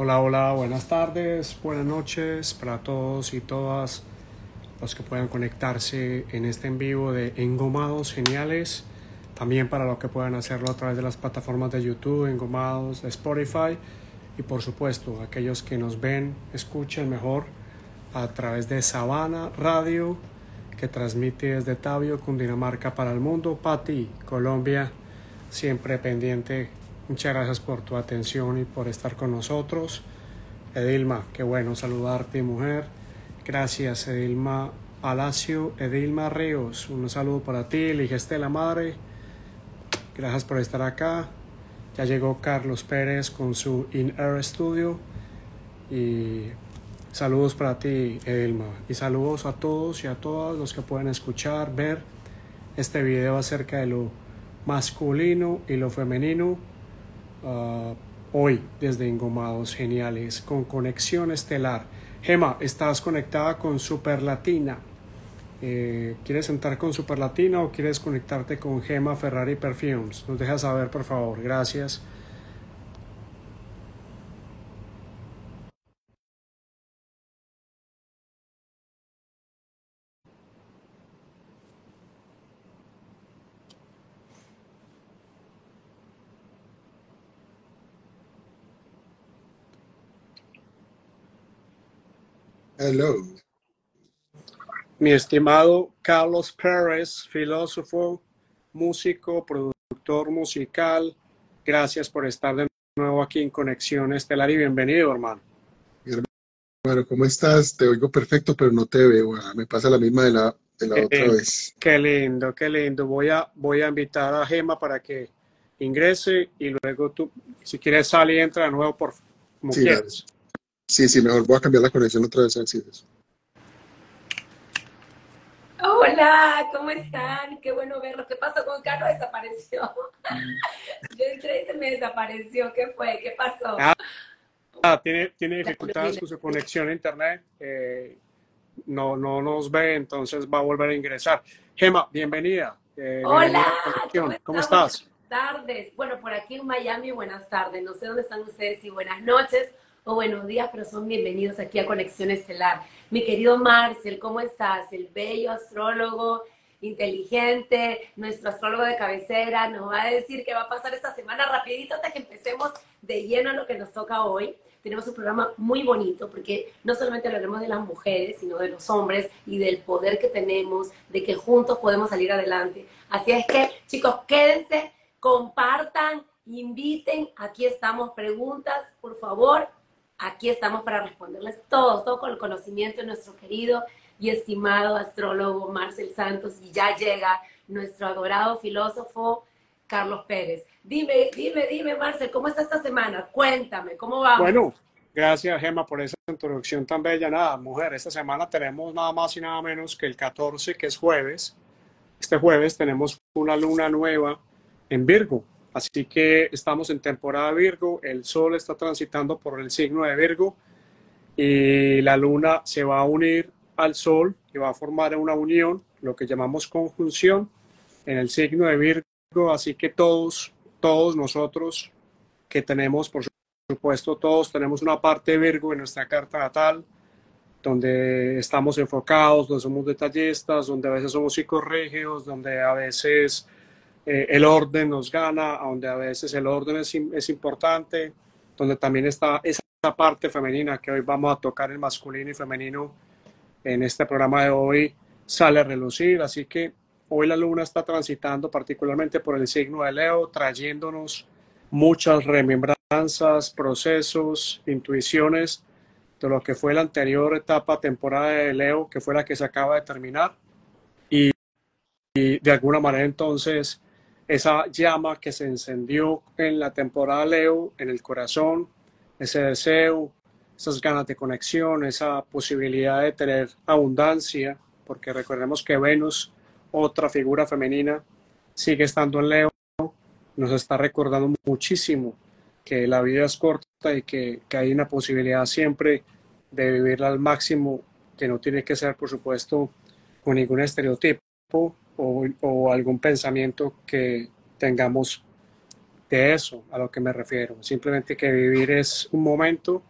Hola, hola, buenas tardes, buenas noches para todos y todas los que puedan conectarse en este en vivo de Engomados Geniales. También para los que puedan hacerlo a través de las plataformas de YouTube, Engomados, Spotify. Y por supuesto, aquellos que nos ven, escuchen mejor a través de Sabana Radio, que transmite desde Tabio, Cundinamarca para el mundo. Pati, Colombia, siempre pendiente Muchas gracias por tu atención y por estar con nosotros. Edilma, qué bueno saludarte, mujer. Gracias, Edilma Palacio, Edilma Ríos. Un saludo para ti, Ligeste la Madre. Gracias por estar acá. Ya llegó Carlos Pérez con su In Air Studio. Y saludos para ti, Edilma. Y saludos a todos y a todas los que pueden escuchar, ver este video acerca de lo masculino y lo femenino Ah, hoy desde Engomados Geniales con conexión estelar. Gema, estás conectada con Super Latina. Eh, ¿Quieres entrar con Super Latina o quieres conectarte con Gema Ferrari Perfumes? Nos dejas saber, por favor. Gracias. Hello. Mi estimado Carlos Pérez, filósofo, músico, productor musical, gracias por estar de nuevo aquí en Conexión Estelar y bienvenido, hermano. Bueno, ¿cómo estás? Te oigo perfecto, pero no te veo. Ah, me pasa la misma de la, de la otra Eh, vez. Qué lindo, qué lindo. Voy a, voy a invitar a Gema para que ingrese y luego tú, si quieres, sale y entra de nuevo por como Sí. Sí, sí, mejor voy a cambiar la conexión otra vez. Así es. Hola, ¿cómo están? Qué bueno verlos. ¿Qué pasó con Carlos? Desapareció. Yo entré y se me desapareció. ¿Qué fue? ¿Qué pasó? Ah, Ah, tiene, tiene dificultades con su conexión a internet. eh, no, no nos ve, entonces va a volver a ingresar. Gema, bienvenida. eh, Hola, a. ¿Cómo estás? Buenas tardes. Bueno, por aquí en Miami, buenas tardes. No sé dónde están ustedes, si buenas noches o buenos días, pero son bienvenidos aquí a Conexión Estelar. Mi querido Marcel, ¿cómo estás? El bello astrólogo, inteligente, nuestro astrólogo de cabecera, nos va a decir qué va a pasar esta semana rapidito hasta que empecemos de lleno a lo que nos toca hoy. Tenemos un programa muy bonito porque no solamente hablaremos de las mujeres, sino de los hombres y del poder que tenemos, de que juntos podemos salir adelante. Así es que, chicos, quédense, compartan, inviten. Aquí estamos, preguntas, por favor. Aquí estamos para responderles todos, todo con el conocimiento de nuestro querido y estimado astrólogo Marcel Santos. Y ya llega nuestro adorado filósofo Carlos Pérez. Dime, dime, dime, Marcel, ¿cómo está esta semana? Cuéntame, ¿cómo vamos? Bueno, gracias Gema por esa introducción tan bella. Nada, mujer, esta semana tenemos nada más y nada menos que el 14, que es jueves. Este jueves tenemos una luna nueva en Virgo. Así que estamos en temporada Virgo, el Sol está transitando por el signo de Virgo y la luna se va a unir al Sol y va a formar una unión, lo que llamamos conjunción, en el signo de Virgo. Así que todos, todos nosotros que tenemos, por supuesto, todos tenemos una parte de Virgo en nuestra carta natal, donde estamos enfocados, donde somos detallistas, donde a veces somos psicorrígidos, donde a veces eh, el orden nos gana, donde a veces el orden es, es, importante, donde también está esa parte femenina que hoy vamos a tocar, el masculino y femenino, en este programa de hoy sale a relucir. Así que hoy la luna está transitando particularmente por el signo de Leo, trayéndonos muchas remembranzas, procesos, intuiciones de lo que fue la anterior etapa, temporada de Leo, que fue la que se acaba de terminar. Y, y de alguna manera entonces esa llama que se encendió en la temporada Leo, en el corazón, ese deseo, esas ganas de conexión, esa posibilidad de tener abundancia, porque recordemos que Venus, otra figura femenina, sigue estando en Leo, nos está recordando muchísimo que la vida es corta y que, que hay una posibilidad siempre de vivirla al máximo, que no tiene que ser, por supuesto, con ningún estereotipo o, algún pensamiento que tengamos de eso a lo que me refiero. Simplemente que vivir es un momento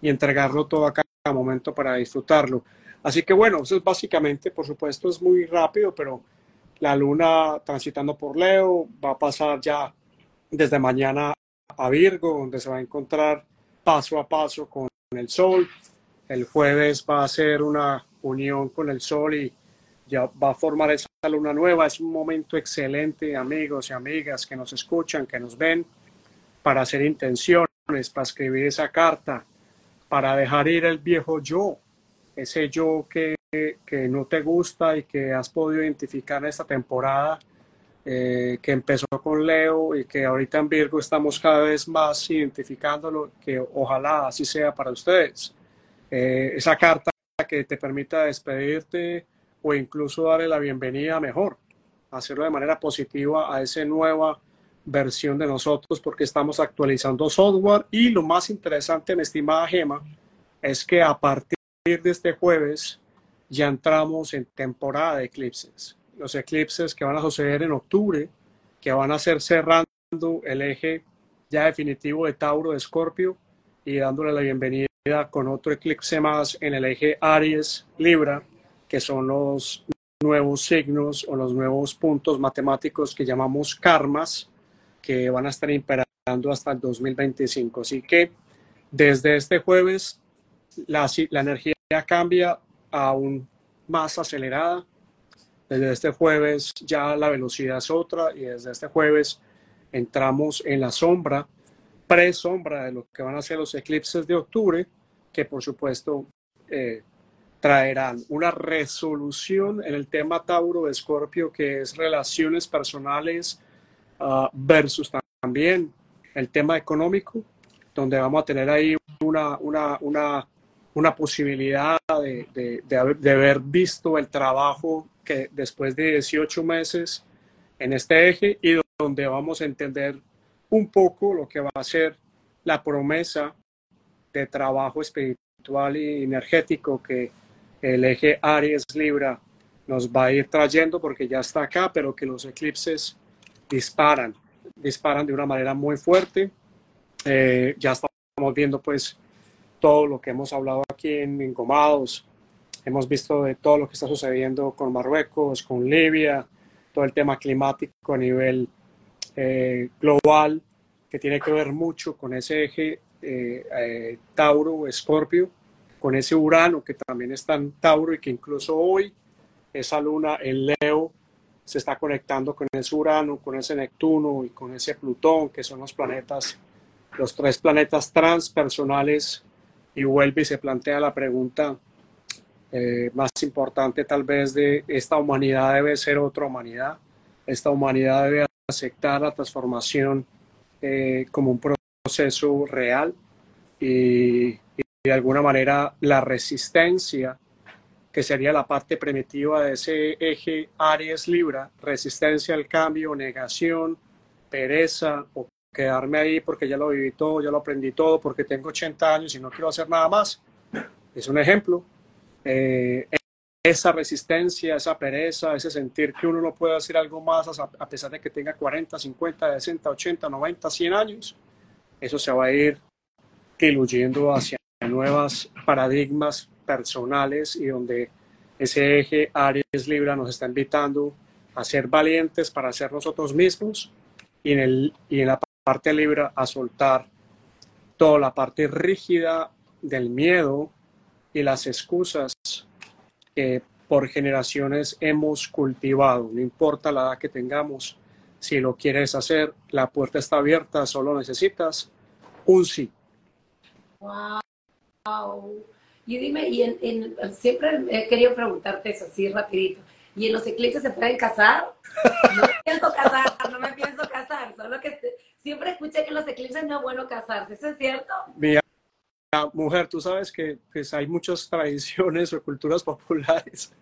y entregarlo todo a cada momento para disfrutarlo. Así que bueno, eso es básicamente, por supuesto, es muy rápido, pero la luna transitando por Leo va a pasar ya desde mañana a Virgo, donde se va a encontrar paso a paso con el Sol. El jueves va a ser una unión con el Sol y ya va a formar esa luna nueva. Es un momento excelente, amigos y amigas que nos escuchan, que nos ven, para hacer intenciones, para escribir esa carta, para dejar ir el viejo yo, ese yo que, que no te gusta y que has podido identificar en esta temporada, eh, que empezó con Leo y que ahorita en Virgo estamos cada vez más identificándolo, que ojalá así sea para ustedes. Eh, esa carta que te permita despedirte o incluso darle la bienvenida mejor, hacerlo de manera positiva a esa nueva versión de nosotros porque estamos actualizando software y lo más interesante, mi estimada Gema, es que a partir de este jueves ya entramos en temporada de eclipses. Los eclipses que van a suceder en octubre, que van a ser cerrando el eje ya definitivo de Tauro de Escorpio y dándole la bienvenida con otro eclipse más en el eje Aries Libra, que son los nuevos signos o los nuevos puntos matemáticos que llamamos karmas, que van a estar imperando hasta el 2025. Así que desde este jueves la, la energía cambia aún más acelerada. Desde este jueves ya la velocidad es otra y desde este jueves entramos en la sombra, pre-sombra de lo que van a ser los eclipses de octubre, que por supuesto eh, traerán una resolución en el tema Tauro Escorpio, que es relaciones personales uh, versus también el tema económico, donde vamos a tener ahí una, una, una una posibilidad de, de, de, haber, visto el trabajo que después de 18 meses en este eje y donde vamos a entender un poco lo que va a ser la promesa de trabajo espiritual y energético que el eje Aries Libra nos va a ir trayendo porque ya está acá, pero que los eclipses disparan, disparan de una manera muy fuerte. Eh, ya estamos viendo pues todo lo que hemos hablado aquí en Engomados. Hemos visto de todo lo que está sucediendo con Marruecos, con Libia, todo el tema climático a nivel eh, global, que tiene que ver mucho con ese eje eh, eh, Tauro, Escorpio, con ese Urano que también está en Tauro y que incluso hoy esa luna en Leo se está conectando con ese Urano, con ese Neptuno y con ese Plutón, que son los planetas, los tres planetas transpersonales. Y vuelve y se plantea la pregunta eh, más importante tal vez de esta humanidad debe ser otra humanidad, esta humanidad debe aceptar la transformación eh, como un proceso real y, de alguna manera la resistencia que sería la parte primitiva de ese eje Aries Libra, resistencia al cambio, negación, pereza o quedarme ahí porque ya lo viví todo, ya lo aprendí todo, porque tengo 80 años y no quiero hacer nada más. Es un ejemplo. Eh, esa resistencia, esa pereza, ese sentir que uno no puede hacer algo más a pesar de que tenga 40, 50, 60, 80, 90, 100 años, eso se va a ir diluyendo hacia nuevas paradigmas personales y donde ese eje Aries Libra nos está invitando a ser valientes para ser nosotros mismos y en, el, y en la parte libre a soltar toda la parte rígida del miedo y las excusas que por generaciones hemos cultivado. No importa la edad que tengamos, si lo quieres hacer, la puerta está abierta, solo necesitas un sí. Wow. Y dime, y en, siempre he querido preguntarte eso así rapidito. ¿Y en los eclipses se pueden casar? No me pienso casar, no me pienso casar, solo que siempre escuché que en los eclipses no es bueno casarse, ¿eso es cierto? Mira, mujer, tú sabes que pues, hay muchas tradiciones o culturas populares.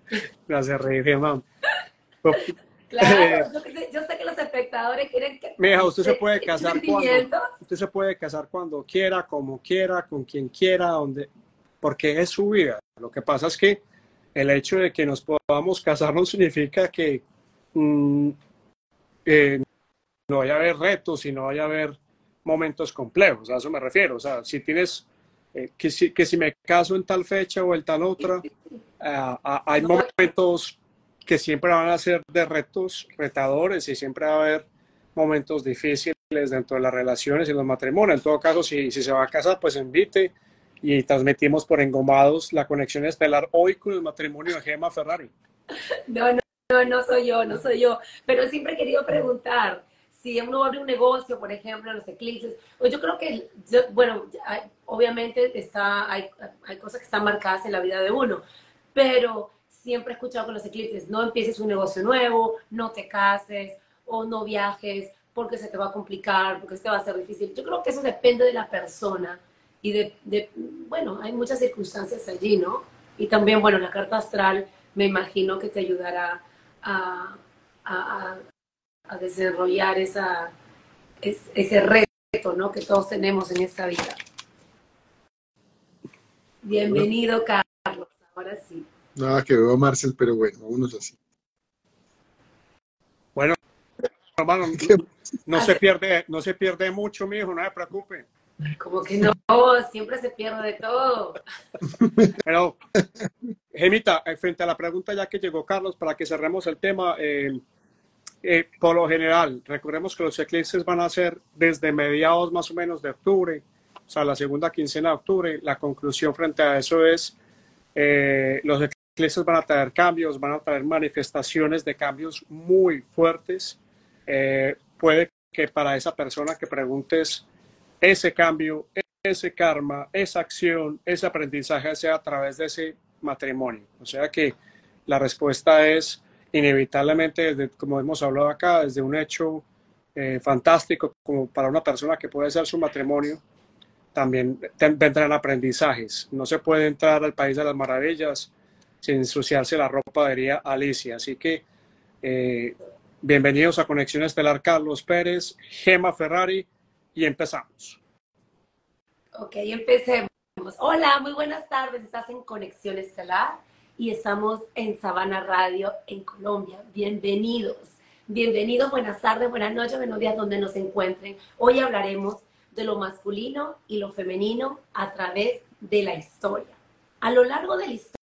Hace reír, mamá. Claro, yo, sé, que los espectadores quieren que... Mija, usted se puede casar cuando... Usted se puede casar cuando quiera, como quiera, con quien quiera, donde... Porque es su vida. Lo que pasa es que el hecho de que nos podamos casar no significa que mm, eh, no vaya a haber retos y no vaya a haber momentos complejos, a eso me refiero. O sea, si tienes, eh, que, si, que si me caso en tal fecha o en tal otra, hay momentos que siempre van a ser de retos retadores y siempre va a haber momentos difíciles dentro de las relaciones y los matrimonios. En todo caso, si, si se va a casar, pues invite y transmitimos por engomados la conexión estelar hoy con el matrimonio de Gemma Ferrari. No, no, no, no soy yo, no soy yo. Pero siempre he querido preguntar, si uno abre un negocio, por ejemplo, los eclipses, pues yo creo que, bueno, obviamente está, hay, hay cosas que están marcadas en la vida de uno, pero siempre he escuchado con los eclipses, no empieces un negocio nuevo, no te cases o no viajes porque se te va a complicar, porque se te va a ser difícil. Yo creo que eso depende de la persona y de, de bueno, hay muchas circunstancias allí, ¿no? Y también, bueno, la carta astral me imagino que te ayudará a, a, a desarrollar esa, ese reto ¿no? que todos tenemos en esta vida. Bienvenido, Carlos. Ahora sí. Nada que veo a Marcel, pero bueno, vámonos así. Bueno, hermano, no se pierde, no se pierde mucho, mi hijo, no se preocupe. Como que no, siempre se pierde de todo. Pero, Gemita, eh, frente a la pregunta ya que llegó Carlos, para que cerremos el tema, eh, eh, por lo general, recordemos que los eclipses van a ser desde mediados más o menos de octubre, o sea, la segunda quincena de octubre. La conclusión frente a eso es, los eclipses van a traer cambios, van a traer manifestaciones de cambios muy fuertes. puede que para esa persona que preguntes, ese cambio, ese karma, esa acción, ese aprendizaje sea a través de ese matrimonio. O sea que la respuesta es inevitablemente, como hemos hablado acá, desde un hecho eh, fantástico como para una persona que puede ser su matrimonio, también vendrán aprendizajes. No se puede entrar al país de las maravillas sin ensuciarse la ropa, diría Alicia. Así que eh, bienvenidos a Conexión Estelar Carlos Pérez, Gema Ferrari y empezamos. Ok, empecemos. Hola, muy buenas tardes. Estás en Conexión Estelar y estamos en Sabana Radio en Colombia. Bienvenidos. Bienvenidos, buenas tardes, buenas noches, buenos días donde nos encuentren. Hoy hablaremos de lo masculino y lo femenino a través de la historia. A lo largo de la historia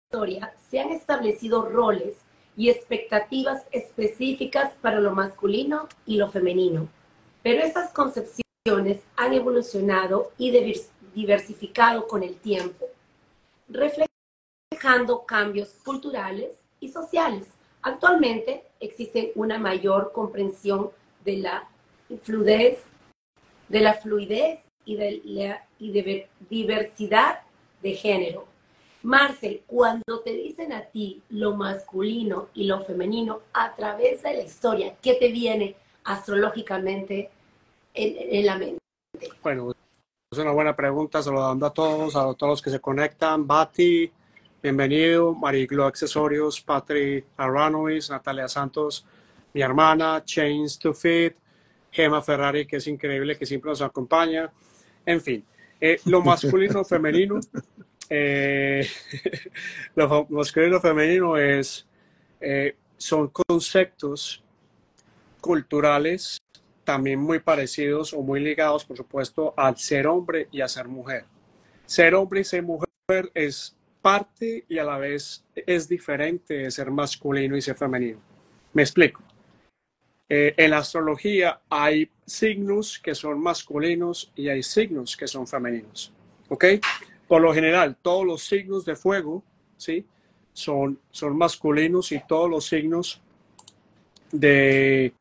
se han establecido roles y expectativas específicas para lo masculino y lo femenino. Pero esas concepciones han evolucionado y diversificado con el tiempo, reflejando cambios culturales y sociales. Actualmente existe una mayor comprensión de la fluidez, de la fluidez y de la y diversidad de género. Marcel, cuando te dicen a ti lo masculino y lo femenino a través de la historia, ¿qué te viene astrológicamente en, la mente? Bueno, es una buena pregunta, saludando a todos, a todos los que se conectan. Bati, bienvenido. Mariglo Accesorios, Patri Aranois, Natalia Santos, mi hermana, Chains to Fit, Gema Ferrari, que es increíble, que siempre nos acompaña. En fin, eh, lo masculino, femenino. Eh, lo masculino, femenino es, eh, son conceptos culturales también muy parecidos o muy ligados, por supuesto, al ser hombre y a ser mujer. Ser hombre y ser mujer es parte y a la vez es diferente de ser masculino y ser femenino. Me explico. Eh, en la astrología hay signos que son masculinos y hay signos que son femeninos. ¿Ok? Por lo general, todos los signos de fuego, ¿sí? Son, son masculinos y todos los signos de,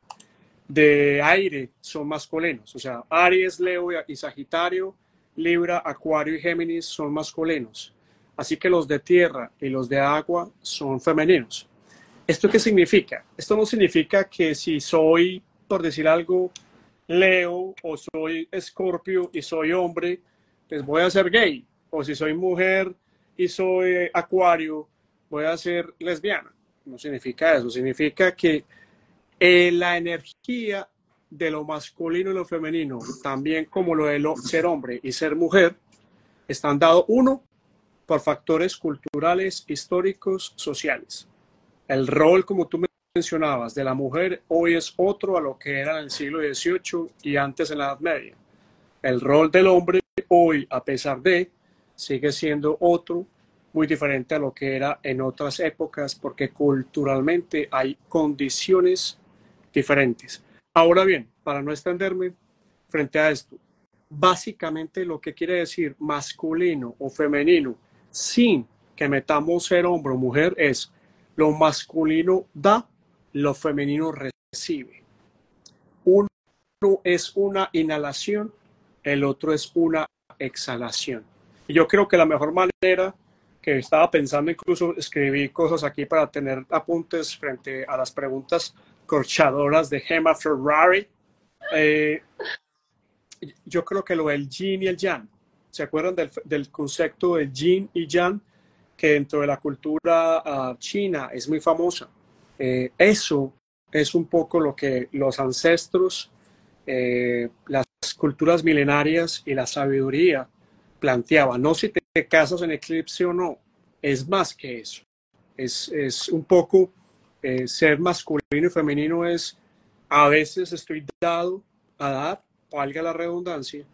de aire son masculinos. O sea, Aries, Leo y Sagitario, Libra, Acuario y Géminis son masculinos. Así que los de tierra y los de agua son femeninos. ¿Esto qué significa? Esto no significa que si soy, por decir algo, Leo o soy Escorpio y soy hombre, pues voy a ser gay. O si soy mujer y soy Acuario, voy a ser lesbiana. No significa eso. Significa que eh, la energía de lo masculino y lo femenino, también como lo de ser hombre y ser mujer, están dados, uno, por factores culturales, históricos, sociales. El rol, como tú mencionabas de la mujer hoy es otro a lo que era en el siglo XVIII y antes en la Edad Media. El rol del hombre hoy, a pesar de, sigue siendo otro, muy diferente a lo que era en otras épocas, porque culturalmente hay condiciones diferentes. Ahora bien, para no extenderme frente a esto, básicamente lo que quiere decir masculino o femenino, sin que metamos ser hombre o mujer, es lo masculino da, lo femenino recibe. Uno es una inhalación, el otro es una exhalación. Y yo creo que la mejor manera que estaba pensando, incluso escribí cosas aquí para tener apuntes frente a las preguntas corchadoras de Gemma Ferrari. Eh, yo creo que lo del yin y el yang. ¿Se acuerdan del, concepto del yin y yang? Que dentro de la cultura ah, china es muy famosa. Eh, eso es un poco lo que los ancestros, eh, las culturas milenarias y la sabiduría planteaban. No si te casas en eclipse o no, es más que eso. Es, es un poco eh, ser masculino y femenino es a veces estoy dado a dar, valga la redundancia,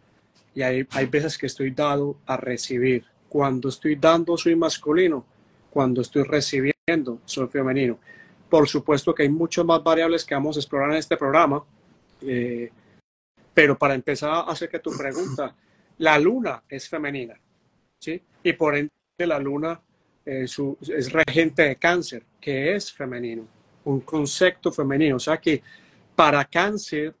y hay, hay veces que estoy dado a recibir. Cuando estoy dando soy masculino, cuando estoy recibiendo soy femenino. Por supuesto que hay muchas más variables que vamos a explorar en este programa, eh, pero para empezar a hacer que tu pregunta, la luna es femenina, ¿sí? Y por ende la luna eh, es regente de cáncer, que es femenino, un concepto femenino. O sea que para cáncer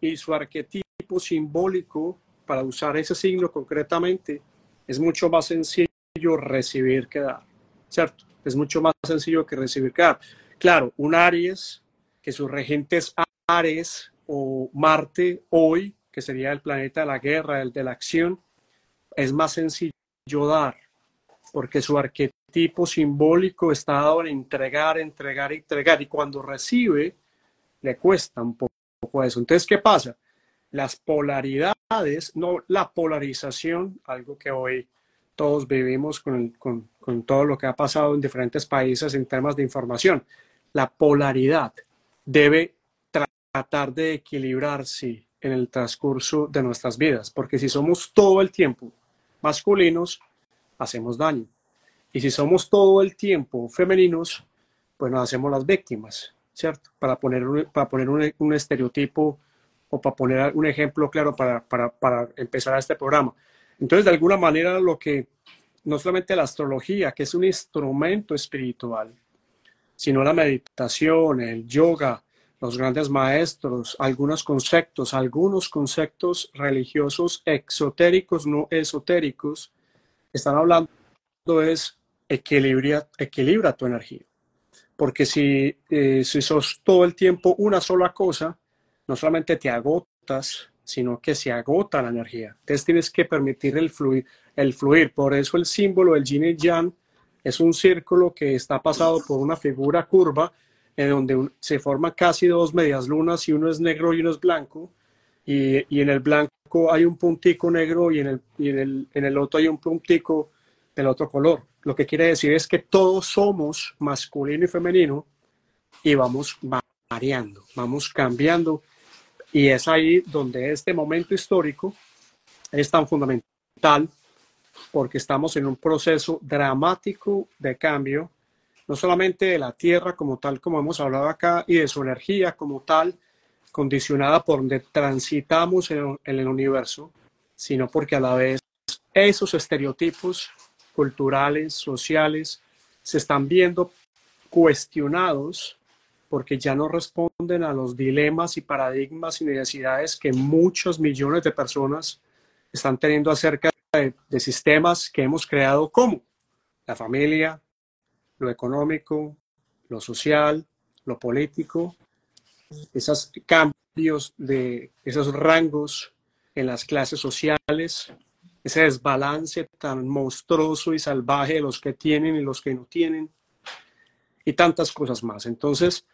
y su arquetipo simbólico, para usar ese signo concretamente, es mucho más sencillo recibir que dar, ¿cierto? Es mucho más sencillo que recibir que dar. Claro, un Aries, que su regente es Ares o Marte hoy, que sería el planeta de la guerra, el de la acción, es más sencillo dar, porque su arquetipo simbólico está dado en entregar, entregar, entregar, y cuando recibe, le cuesta un poco eso. Entonces, ¿qué pasa? Las polaridades, no la polarización, algo que hoy todos vivimos con, con, todo lo que ha pasado en diferentes países en temas de información. La polaridad debe tratar de equilibrarse en el transcurso de nuestras vidas, porque si somos todo el tiempo masculinos, hacemos daño. Y si somos todo el tiempo femeninos, pues nos hacemos las víctimas. ¿cierto? Para poner un, para poner un, estereotipo o para poner un ejemplo claro para, para, para empezar este programa. Entonces, de alguna manera, lo que no solamente la astrología, que es un instrumento espiritual, sino la meditación, el yoga, los grandes maestros, algunos conceptos, algunos conceptos religiosos exotéricos, no esotéricos, están hablando es equilibra, equilibra tu energía. Porque si, eh, si sos todo el tiempo una sola cosa, no solamente te agotas, sino que se agota la energía. Entonces tienes que permitir el fluir. El fluir. Por eso el símbolo del yin y yang es un círculo que está pasado por una figura curva en donde se forman casi dos medias lunas y uno es negro y uno es blanco. Y, y en el blanco hay un puntico negro y en el, y en el, en el otro hay un puntico del otro color. Lo que quiere decir es que todos somos masculino y femenino y vamos variando, vamos cambiando. Y es ahí donde este momento histórico es tan fundamental porque estamos en un proceso dramático de cambio, no solamente de la Tierra como tal, como hemos hablado acá, y de su energía como tal, condicionada por donde transitamos en, el universo, sino porque a la vez esos estereotipos culturales, sociales, se están viendo cuestionados porque ya no responden a los dilemas y paradigmas y necesidades que muchos millones de personas están teniendo acerca de, sistemas que hemos creado como la familia, lo económico, lo social, lo político, esos cambios de esos rangos en las clases sociales, ese desbalance tan monstruoso y salvaje de los que tienen y los que no tienen, y tantas cosas más. Entonces,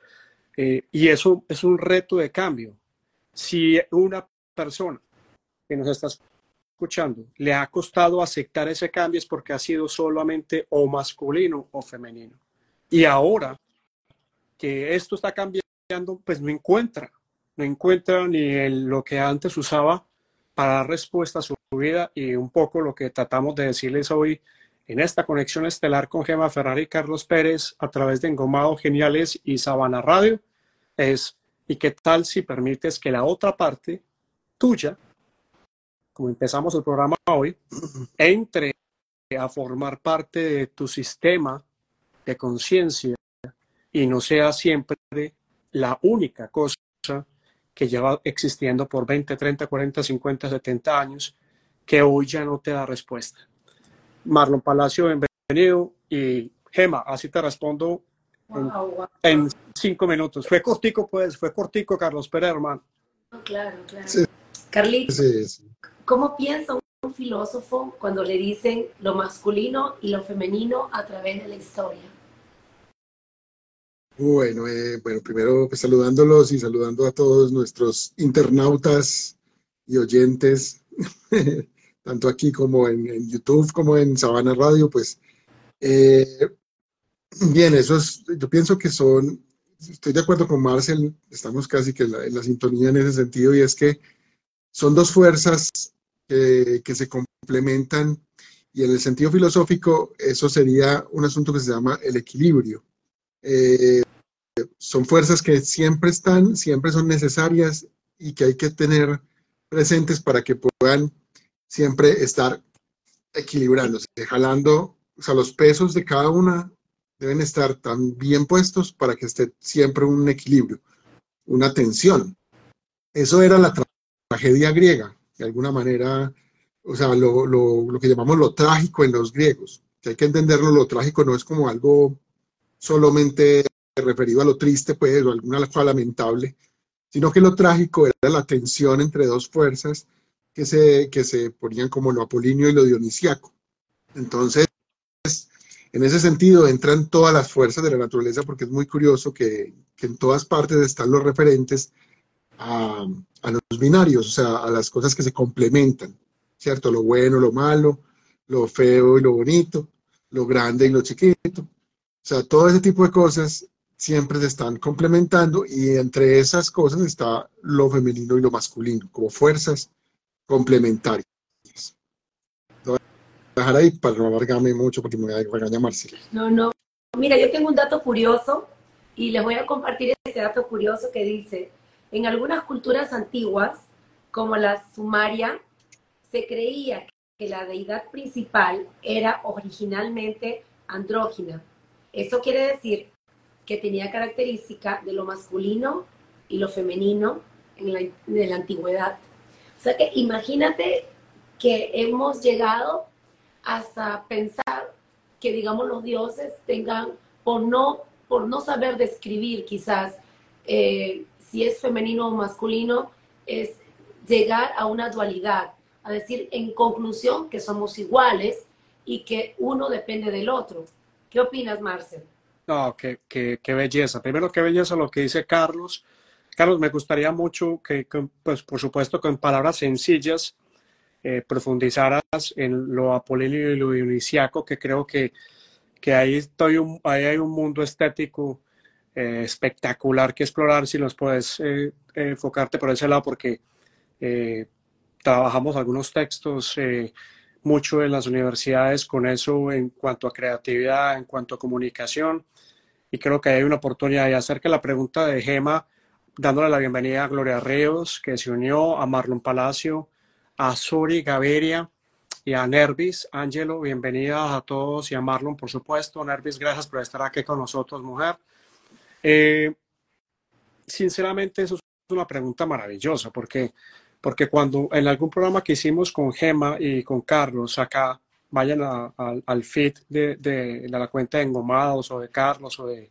eh, y eso es un reto de cambio. Si una persona que nos está le ha costado aceptar ese cambio es porque ha sido solamente o masculino o femenino. Y ahora que esto está cambiando, pues no encuentra, no encuentra ni lo que antes usaba para dar respuesta a su vida y un poco lo que tratamos de decirles hoy en esta conexión estelar con Gema Ferrari Carlos Pérez a través de Engomado Geniales y Sabana Radio es, ¿y qué tal si permites que la otra parte tuya, como empezamos el programa hoy, entre a formar parte de tu sistema de conciencia y no sea siempre la única cosa que lleva existiendo por 20, 30, 40, 50, 70 años, que hoy ya no te da respuesta. Marlon Palacio, bienvenido. Y Gema, así te respondo en, cinco minutos. Fue cortico, pues, fue cortico, Carlos Pérez, hermano. Claro, claro. Carlitos, ¿cómo piensa un filósofo cuando le dicen lo masculino y lo femenino a través de la historia? Bueno, eh, bueno, primero pues, saludándolos y saludando a todos nuestros internautas y oyentes tanto aquí como en, YouTube, como en Sabana Radio, pues eh, bien, eso es, yo pienso que son, estoy de acuerdo con Marcel, estamos casi que en la, sintonía en ese sentido, y es que son dos fuerzas que se complementan, y en el sentido filosófico, eso sería un asunto que se llama el equilibrio. Eh, son fuerzas que siempre están, siempre son necesarias y que hay que tener presentes para que puedan siempre estar equilibrándose, jalando, o sea, los pesos de cada una deben estar tan bien puestos para que esté siempre un equilibrio, una tensión. Eso era la tragedia griega, de alguna manera, o sea, lo, lo, lo que llamamos lo trágico en los griegos, que hay que entenderlo, lo trágico no es como algo solamente referido a lo triste, pues, o alguna cosa lamentable, sino que lo trágico era la tensión entre dos fuerzas que se, que se ponían como lo apolíneo y lo dionisiaco. Entonces, en ese sentido entran todas las fuerzas de la naturaleza porque es muy curioso que, que en todas partes están los referentes a, los binarios, o sea, a las cosas que se complementan, ¿cierto? Lo bueno, lo malo, lo feo y lo bonito, lo grande y lo chiquito. O sea, todo ese tipo de cosas siempre se están complementando y entre esas cosas está lo femenino y lo masculino, como fuerzas complementarias. Dejar ahí para no alargarme mucho porque me voy a regañar. No, no. Mira, yo tengo un dato curioso y les voy a compartir ese dato curioso que dice, en algunas culturas antiguas, como la sumaria, se creía que la deidad principal era originalmente andrógina. Eso quiere decir que tenía característica de lo masculino y lo femenino en la, antigüedad. O sea que imagínate que hemos llegado hasta pensar que, digamos, los dioses tengan, por no, por no saber describir quizás eh, si es femenino o masculino, es llegar a una dualidad, a decir en conclusión que somos iguales y que uno depende del otro. ¿Qué opinas, Marcel? No, qué, qué, qué belleza. Primero, qué belleza lo que dice Carlos Carlos, me gustaría mucho que, pues, por supuesto, con palabras sencillas, eh, profundizaras en lo apolíneo y lo dionisiaco, que creo que, que ahí, estoy ahí hay un mundo estético eh, espectacular que explorar, si nos puedes eh, enfocarte por ese lado, porque trabajamos algunos textos mucho en las universidades con eso en cuanto a creatividad, en cuanto a comunicación, y creo que hay una oportunidad. Y acerca de la pregunta de Gema, dándole la bienvenida a Gloria Reos, que se unió, a Marlon Palacio, a Suri Gaviria y a Nervis. Angelo, bienvenidas a todos y a Marlon, por supuesto. Nervis, gracias por estar aquí con nosotros, mujer. Eh, sinceramente, eso es una pregunta maravillosa, porque, porque cuando en algún programa que hicimos con Gema y con Carlos acá, vayan al feed de, de, la cuenta de Engomados o de Carlos o de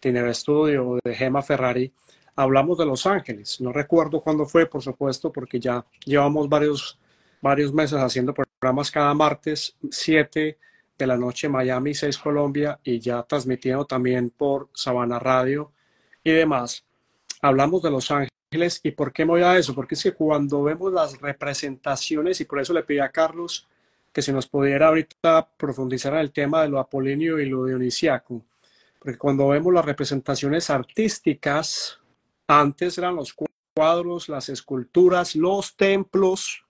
Tiner Studio o de Gema Ferrari, hablamos de Los Ángeles. No recuerdo cuándo fue, por supuesto, porque ya llevamos varios, varios meses haciendo programas cada martes, 7 de la noche Miami, 6 Colombia, y ya transmitiendo también por Sabana Radio y demás. Hablamos de Los Ángeles y por qué me voy a eso, porque es que cuando vemos las representaciones, y por eso le pedí a Carlos que si nos pudiera ahorita profundizar en el tema de lo apolíneo y lo dionisiaco, porque cuando vemos las representaciones artísticas, antes eran los cuadros, las esculturas, los templos,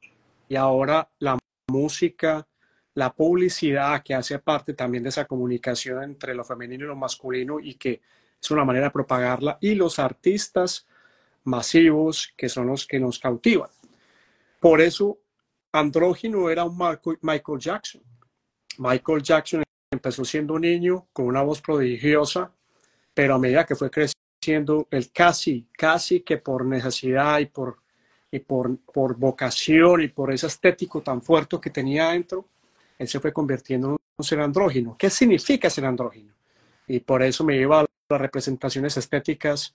y ahora la música, la publicidad que hace parte también de esa comunicación entre lo femenino y lo masculino y que es una manera de propagarla, y los artistas masivos que son los que nos cautivan. Por eso, andrógino era un Michael Jackson. Michael Jackson empezó siendo un niño con una voz prodigiosa, pero a medida que fue creciendo, él casi, casi que por necesidad y por, y por, por vocación y por ese estético tan fuerte que tenía adentro, él se fue convirtiendo en un ser andrógino. ¿Qué significa ser andrógino? Y por eso me iba a las representaciones estéticas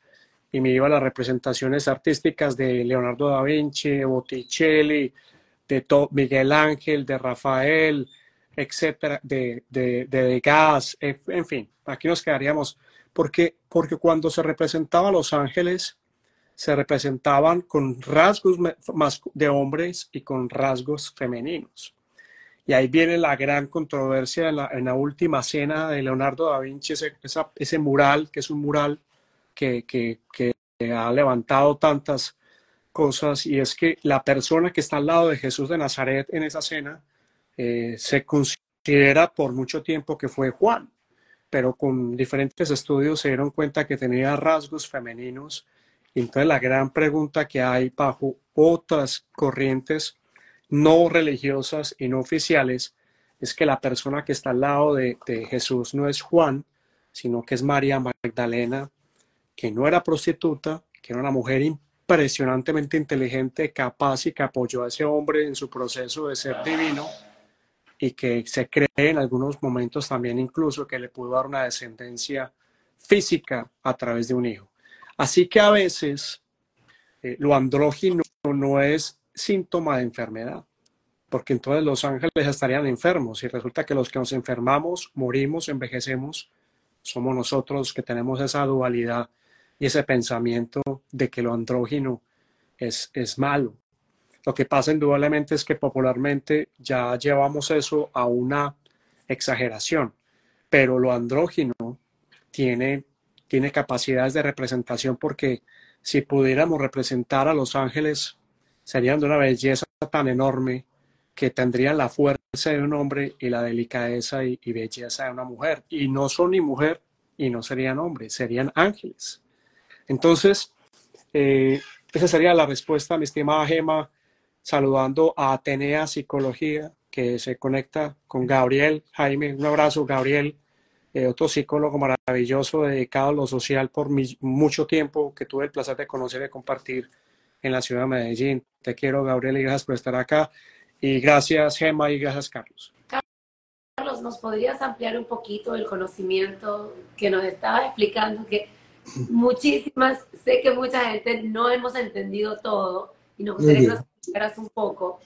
y me iba a las representaciones artísticas de Leonardo da Vinci, Botticelli, de Miguel Ángel, de Rafael, etcétera, de, de, de Gas, en fin, aquí nos quedaríamos, porque, porque cuando se representaba a los ángeles, se representaban con rasgos de hombres y con rasgos femeninos. Y ahí viene la gran controversia en la, última cena de Leonardo da Vinci, ese, ese mural, que es un mural que, que, que ha levantado tantas cosas, y es que la persona que está al lado de Jesús de Nazaret en esa cena eh, se considera por mucho tiempo que fue Juan, pero con diferentes estudios se dieron cuenta que tenía rasgos femeninos. Y entonces la gran pregunta que hay bajo otras corrientes no religiosas y no oficiales es que la persona que está al lado de, Jesús no es Juan, sino que es María Magdalena, que no era prostituta, que era una mujer impresionantemente inteligente, capaz y que apoyó a ese hombre en su proceso de ser divino y que se cree en algunos momentos también incluso que le pudo dar una descendencia física a través de un hijo. Así que a veces eh, lo andrógino no es síntoma de enfermedad, porque entonces los ángeles estarían enfermos y resulta que los que nos enfermamos, morimos, envejecemos, somos nosotros que tenemos esa dualidad y ese pensamiento de que lo andrógino es, es malo. Lo que pasa indudablemente es que popularmente ya llevamos eso a una exageración, pero lo andrógino tiene, tiene capacidades de representación porque si pudiéramos representar a los ángeles, serían de una belleza tan enorme que tendrían la fuerza de un hombre y la delicadeza y, belleza de una mujer. Y no son ni mujer y no serían hombres, serían ángeles. Entonces, eh, esa sería la respuesta, mi estimada Gema, saludando a Atenea Psicología, que se conecta con Gabriel. Jaime, un abrazo, Gabriel, eh, otro psicólogo maravilloso dedicado a lo social por mucho tiempo, que tuve el placer de conocer y compartir en la ciudad de Medellín. Te quiero, Gabriel, y gracias por estar acá. Y gracias, Gemma, y gracias, Carlos. Carlos, ¿nos podrías ampliar un poquito el conocimiento que nos estaba explicando? Que muchísimas, sé que mucha gente no hemos entendido todo y nos gustaría un poco.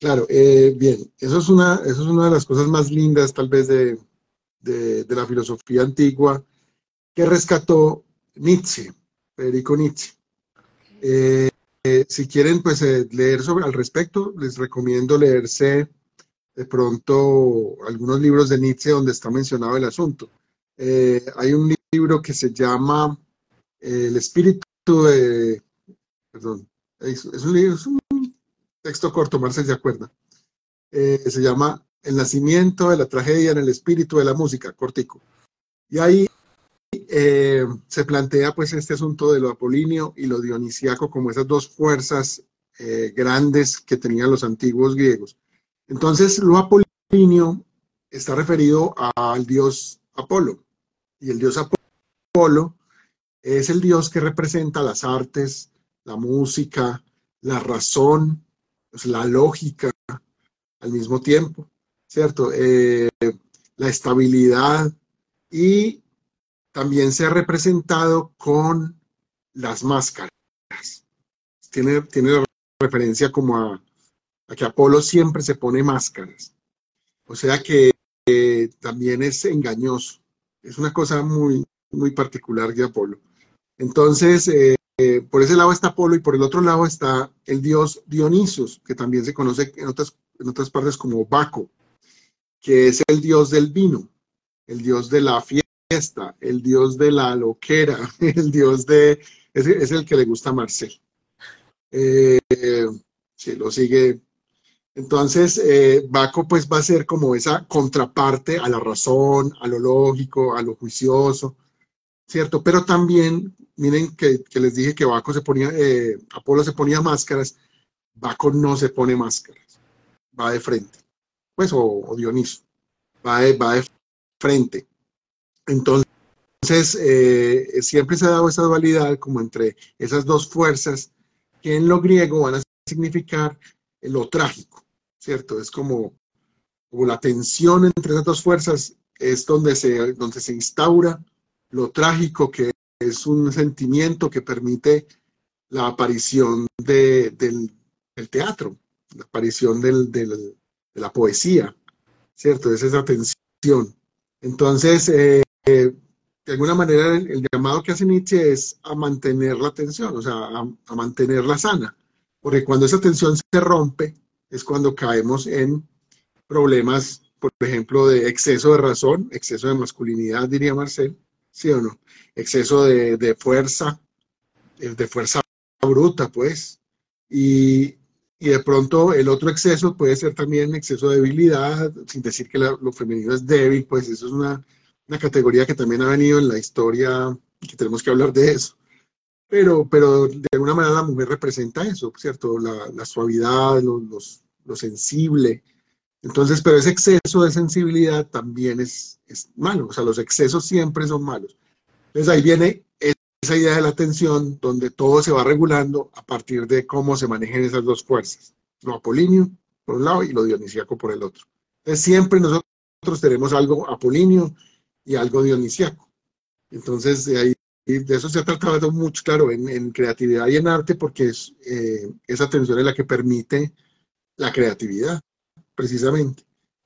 Claro, eh, bien, eso es, una, eso es una de las cosas más lindas tal vez de, de, la filosofía antigua que rescató Nietzsche, Federico Nietzsche. Eh, eh, si quieren pues leer sobre al respecto, les recomiendo leerse de pronto algunos libros de Nietzsche donde está mencionado el asunto. hay un libro que se llama El espíritu de, perdón, es, un, texto corto, Marcel se acuerda. Eh, se llama El nacimiento de la tragedia en el espíritu de la música, cortico. Y ahí eh, se plantea pues este asunto de lo apolíneo y lo dionisiaco como esas dos fuerzas eh, grandes que tenían los antiguos griegos. Entonces, lo apolíneo está referido al dios Apolo. Y el dios Apolo es el dios que representa las artes, la música, la razón, pues, la lógica al mismo tiempo, ¿cierto? Eh, la estabilidad y también se ha representado con las máscaras. Tiene, tiene referencia como a, que Apolo siempre se pone máscaras. O sea que eh, también es engañoso. Es una cosa muy, muy particular de Apolo. Entonces, eh, eh, por ese lado está Apolo y por el otro lado está el dios Dionisos, que también se conoce en otras, en otras partes como Baco, que es el dios del vino, el dios de la fiesta, el dios de la loquera, el dios de... Es, el que le gusta a Marcel. Eh, si lo sigue. Entonces, eh, Baco pues va a ser como esa contraparte a la razón, a lo lógico, a lo juicioso, ¿cierto? Pero también, miren que, les dije que Baco se ponía, eh, Apolo se ponía máscaras, Baco no se pone máscaras, va de frente, pues, o, Dioniso, va va de frente. Entonces, eh, siempre se ha dado esa dualidad como entre esas dos fuerzas que en lo griego van a significar lo trágico, ¿cierto? Es como, como la tensión entre esas dos fuerzas es donde se, donde se instaura lo trágico, que es un sentimiento que permite la aparición de, del, teatro, la aparición del, de la poesía, ¿cierto? Es esa tensión. Entonces, eh, de alguna manera el, llamado que hace Nietzsche es a mantener la tensión, o sea, a, mantenerla sana, porque cuando esa tensión se rompe es cuando caemos en problemas, por ejemplo, de exceso de razón, exceso de masculinidad, diría Marcel, ¿sí o no? Exceso de, fuerza, de fuerza bruta, pues, y, de pronto el otro exceso puede ser también exceso de debilidad, sin decir que lo femenino es débil, pues eso es una una categoría que también ha venido en la historia que tenemos que hablar de eso. Pero, pero de alguna manera la mujer representa eso, ¿cierto? La, suavidad, lo, sensible. Entonces, pero ese exceso de sensibilidad también es, es malo, o sea, los excesos siempre son malos. Entonces ahí viene esa idea de la tensión, donde todo se va regulando a partir de cómo se manejan esas dos fuerzas, lo apolíneo por un lado y lo dionisíaco por el otro. Entonces siempre nosotros tenemos algo apolíneo y algo dionisiaco. Entonces, de ahí de eso se ha tratado mucho, claro, en, creatividad y en arte, porque es, eh, esa tensión es la que permite la creatividad, precisamente.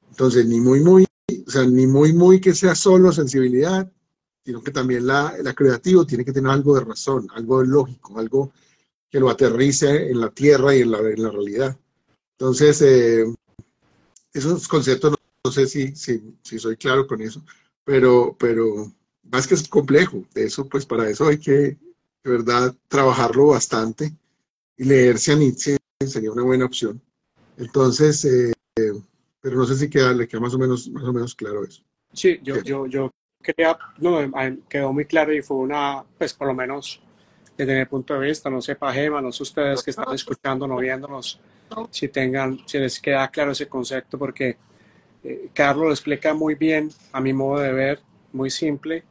Entonces, ni muy, muy, o sea, ni muy, muy que sea solo sensibilidad, sino que también la, la creativo tiene que tener algo de razón, algo de lógico, algo que lo aterrice en la tierra y en la, en la realidad. Entonces, eh, esos conceptos, no, no sé si, si, si soy claro con eso, pero, pero más que es complejo. De eso, pues para eso hay que, de verdad, trabajarlo bastante y leerse a Nietzsche sería una buena opción. Entonces, eh, pero no sé si queda, le queda más o menos, más o menos claro eso. Sí, yo, yo, yo quería, no, quedó muy claro y fue una, pues por lo menos desde mi punto de vista, no sé, Pajema, no sé ustedes que están escuchando, no viéndonos, si tengan, si les queda claro ese concepto, porque eh, Carlos lo explica muy bien, a mi modo de ver, muy simple.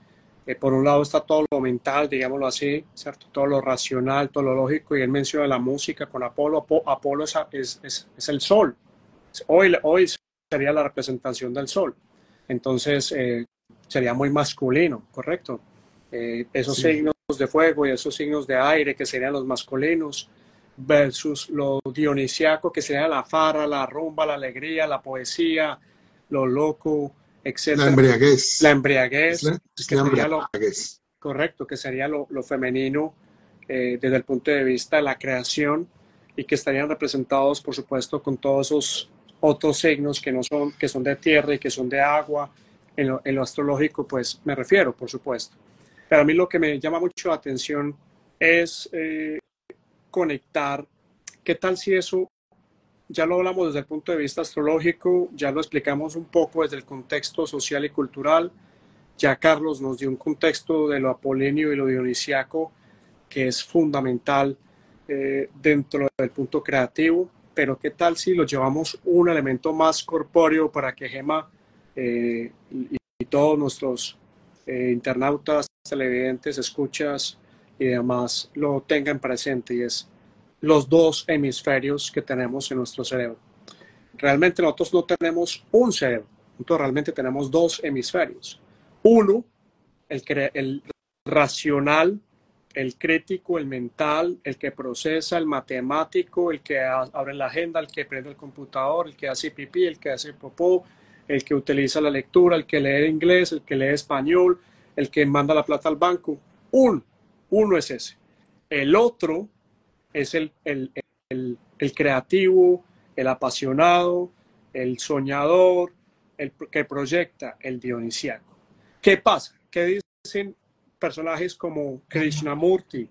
Eh, por un lado está todo lo mental, digámoslo así, ¿cierto? todo lo racional, todo lo lógico, y él menciona la música con Apolo. Apolo es, es, el sol. Hoy, hoy sería la representación del sol. Entonces eh, sería muy masculino, ¿correcto? esos signos de fuego y esos signos de aire que serían los masculinos versus lo dionisiaco que sería la farra, la rumba, la alegría, la poesía, lo loco, etc. La embriaguez. La embriaguez. correcto, que sería lo, femenino eh, desde el punto de vista de la creación y que estarían representados, por supuesto, con todos esos otros signos que no son, que son de tierra y que son de agua. En lo, astrológico, pues me refiero, por supuesto. Pero a mí lo que me llama mucho la atención es eh, conectar, ¿qué tal si eso ya lo hablamos desde el punto de vista astrológico, ya lo explicamos un poco desde el contexto social y cultural. Ya Carlos nos dio un contexto de lo apolíneo y lo dionisiaco que es fundamental eh, dentro del punto creativo. Pero ¿qué tal si lo llevamos un elemento más corpóreo para que Gema eh, y, todos nuestros eh, internautas, televidentes, escuchas y demás lo tengan presente? Y es los dos hemisferios que tenemos en nuestro cerebro. Realmente nosotros no tenemos un cerebro, nosotros realmente tenemos dos hemisferios. Uno, el, racional, el crítico, el mental, el que procesa, el matemático, el que abre la agenda, el que prende el computador, el que hace pipí, el que hace popó, el que utiliza la lectura, el que lee inglés, el que lee español, el que manda la plata al banco. Un, uno es ese. El otro es el, creativo, el apasionado, el soñador, el que proyecta, el dionisiaco. ¿Qué pasa? ¿qué dicen personajes como Krishnamurti,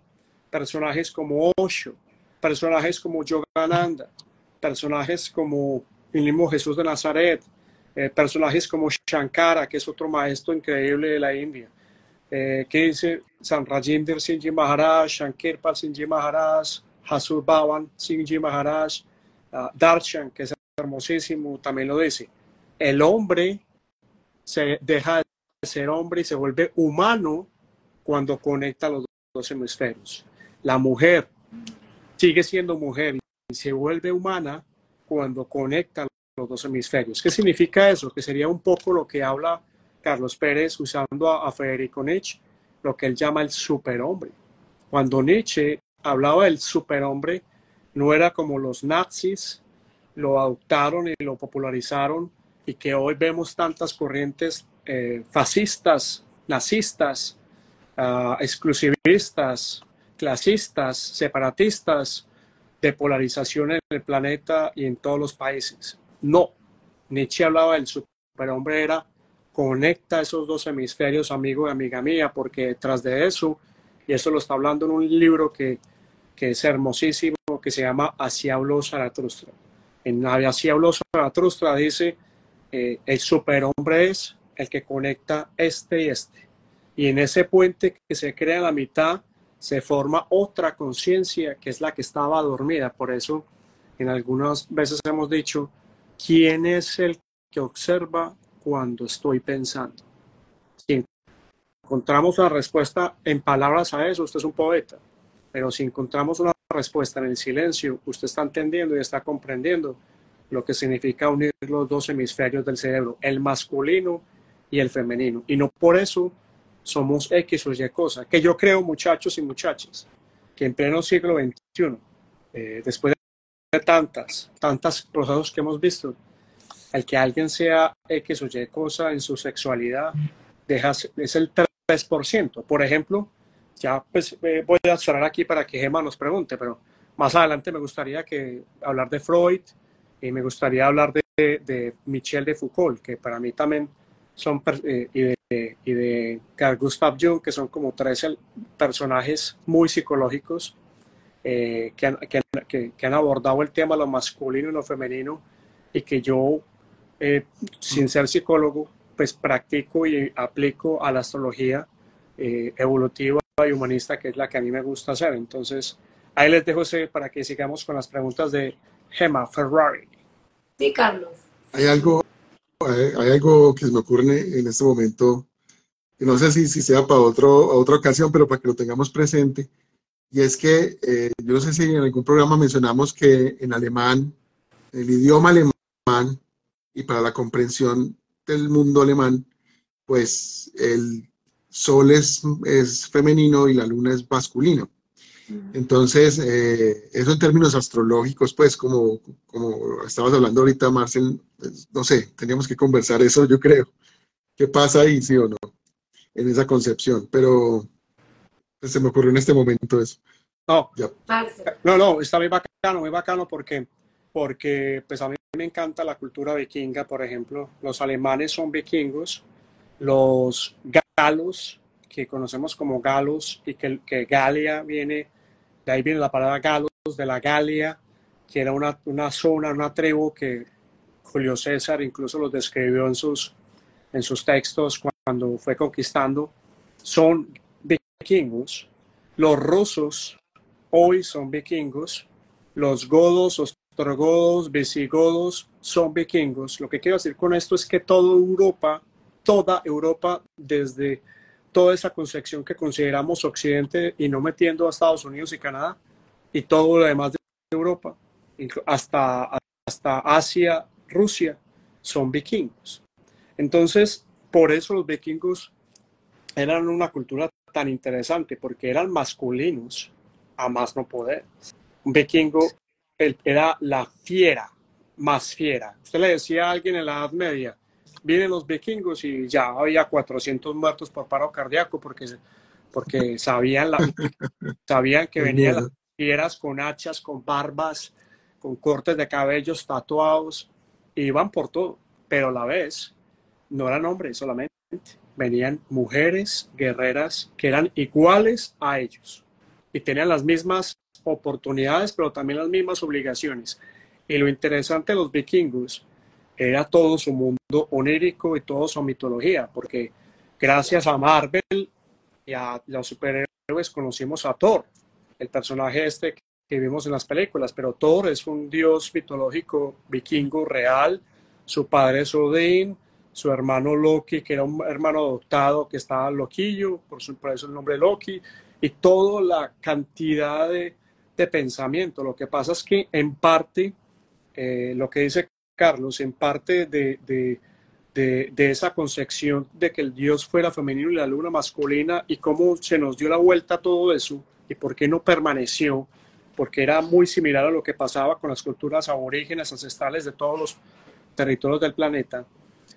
personajes como Osho, personajes como Yogananda, personajes como el mismo Jesús de Nazaret, eh, personajes como Shankara, que es otro maestro increíble de la India, eh, dice San Rajinder Singh Maharaj, Shankirpal Singh Maharaj, Bhavan Singh Maharaj, uh, Darshan, que es hermosísimo, también lo dice. El hombre se deja de ser hombre y se vuelve humano cuando conecta los dos hemisferios. La mujer sigue siendo mujer y se vuelve humana cuando conecta los dos hemisferios. ¿Qué significa eso? Que sería un poco lo que habla Carlos Pérez usando a, Federico Nietzsche, lo que él llama el superhombre. Cuando Nietzsche hablaba del superhombre, no era como los nazis lo adoptaron y lo popularizaron y que hoy vemos tantas corrientes eh, fascistas, nazistas, uh, exclusivistas, clasistas, separatistas, de polarización en el planeta y en todos los países. No, Nietzsche hablaba del superhombre, era conecta esos dos hemisferios, amigo y amiga mía, porque detrás de eso, y eso lo está hablando en un libro que, que es hermosísimo, que se llama Así habló Zaratustra. En Así habló Zaratustra dice, eh, el superhombre es el que conecta este y este. Y en ese puente que se crea a la mitad, se forma otra conciencia que es la que estaba dormida. Por eso, en algunas veces hemos dicho, ¿quién es el que observa cuando estoy pensando? Encontramos una respuesta en palabras a eso, usted es un poeta. Pero si encontramos una respuesta en el silencio, usted está entendiendo y está comprendiendo lo que significa unir los dos hemisferios del cerebro, el masculino y el femenino. Y no por eso somos X o Y cosa. Que yo creo, muchachos y muchachas, que en pleno siglo XXI, eh, después de tantas, tantas procesos que hemos visto, el que alguien sea X o Y cosa en su sexualidad deja, es el 3%. Por ejemplo, ya pues eh, voy a cerrar aquí para que Gemma nos pregunte, pero más adelante me gustaría que hablar de Freud y me gustaría hablar de, de Michel de Foucault, que para mí también son, eh, y, de, y de Carl Gustav Jung, que son como tres personajes muy psicológicos eh, que, han, que, que, han abordado el tema lo masculino y lo femenino y que yo, eh, sin ser psicólogo, pues practico y aplico a la astrología evolutiva y humanista, que es la que a mí me gusta hacer. Entonces, ahí les dejo ese para que sigamos con las preguntas de Gemma Ferrari. Sí, Carlos. Hay algo hay, algo que se me ocurre en este momento, y no sé si, si sea para otro, otra ocasión, pero para que lo tengamos presente, y es que eh, yo no sé si en algún programa mencionamos que en alemán, el idioma alemán, y para la comprensión del mundo alemán, pues el sol es, es femenino y la luna es masculino. Entonces, eh, eso en términos astrológicos, pues como, como estabas hablando ahorita, Marcel, pues, no sé, teníamos que conversar eso, yo creo. ¿Qué pasa ahí, sí o no? En esa concepción, pero pues, se me ocurrió en este momento eso. No, no, no, está muy bacano, muy bacano porque, porque pues a mí me encanta la cultura vikinga, por ejemplo. Los alemanes son vikingos, los galos, que conocemos como galos, y que, Galia viene de ahí viene la palabra Galos, de la Galia, que era una, una zona, una tribu que Julio César incluso los describió en sus, en sus textos cuando fue conquistando. Son vikingos. Los rusos hoy son vikingos. Los godos, ostrogodos, visigodos son vikingos. Lo que quiero decir con esto es que toda Europa, toda Europa, desde toda esa concepción que consideramos Occidente y no metiendo a Estados Unidos y Canadá y todo lo demás de Europa, hasta, hasta Asia, Rusia, son vikingos. Entonces, por eso los vikingos eran una cultura tan interesante, porque eran masculinos a más no poder. Un vikingo era la fiera, más fiera. Usted le decía a alguien en la Edad Media, vienen los vikingos y ya había 400 muertos por paro cardíaco porque, porque sabían, la, sabían que venían las fieras con hachas, con barbas, con cortes de cabellos tatuados, iban por todo, pero a la vez no eran hombres solamente, venían mujeres guerreras que eran iguales a ellos y tenían las mismas oportunidades, pero también las mismas obligaciones. Y lo interesante de los vikingos era todo su mundo onírico y toda su mitología, porque gracias a Marvel y a los superhéroes conocimos a Thor, el personaje este que vimos en las películas, pero Thor es un dios mitológico vikingo real, su padre es Odín, su hermano Loki, que era un hermano adoptado que estaba loquillo, por, su, por eso el nombre Loki, y toda la cantidad de, de pensamiento. Lo que pasa es que en parte, eh, lo que dice Carlos, en parte de, de, de, esa concepción de que el Dios fuera femenino y la luna masculina y cómo se nos dio la vuelta a todo eso y por qué no permaneció, porque era muy similar a lo que pasaba con las culturas aborígenes ancestrales de todos los territorios del planeta,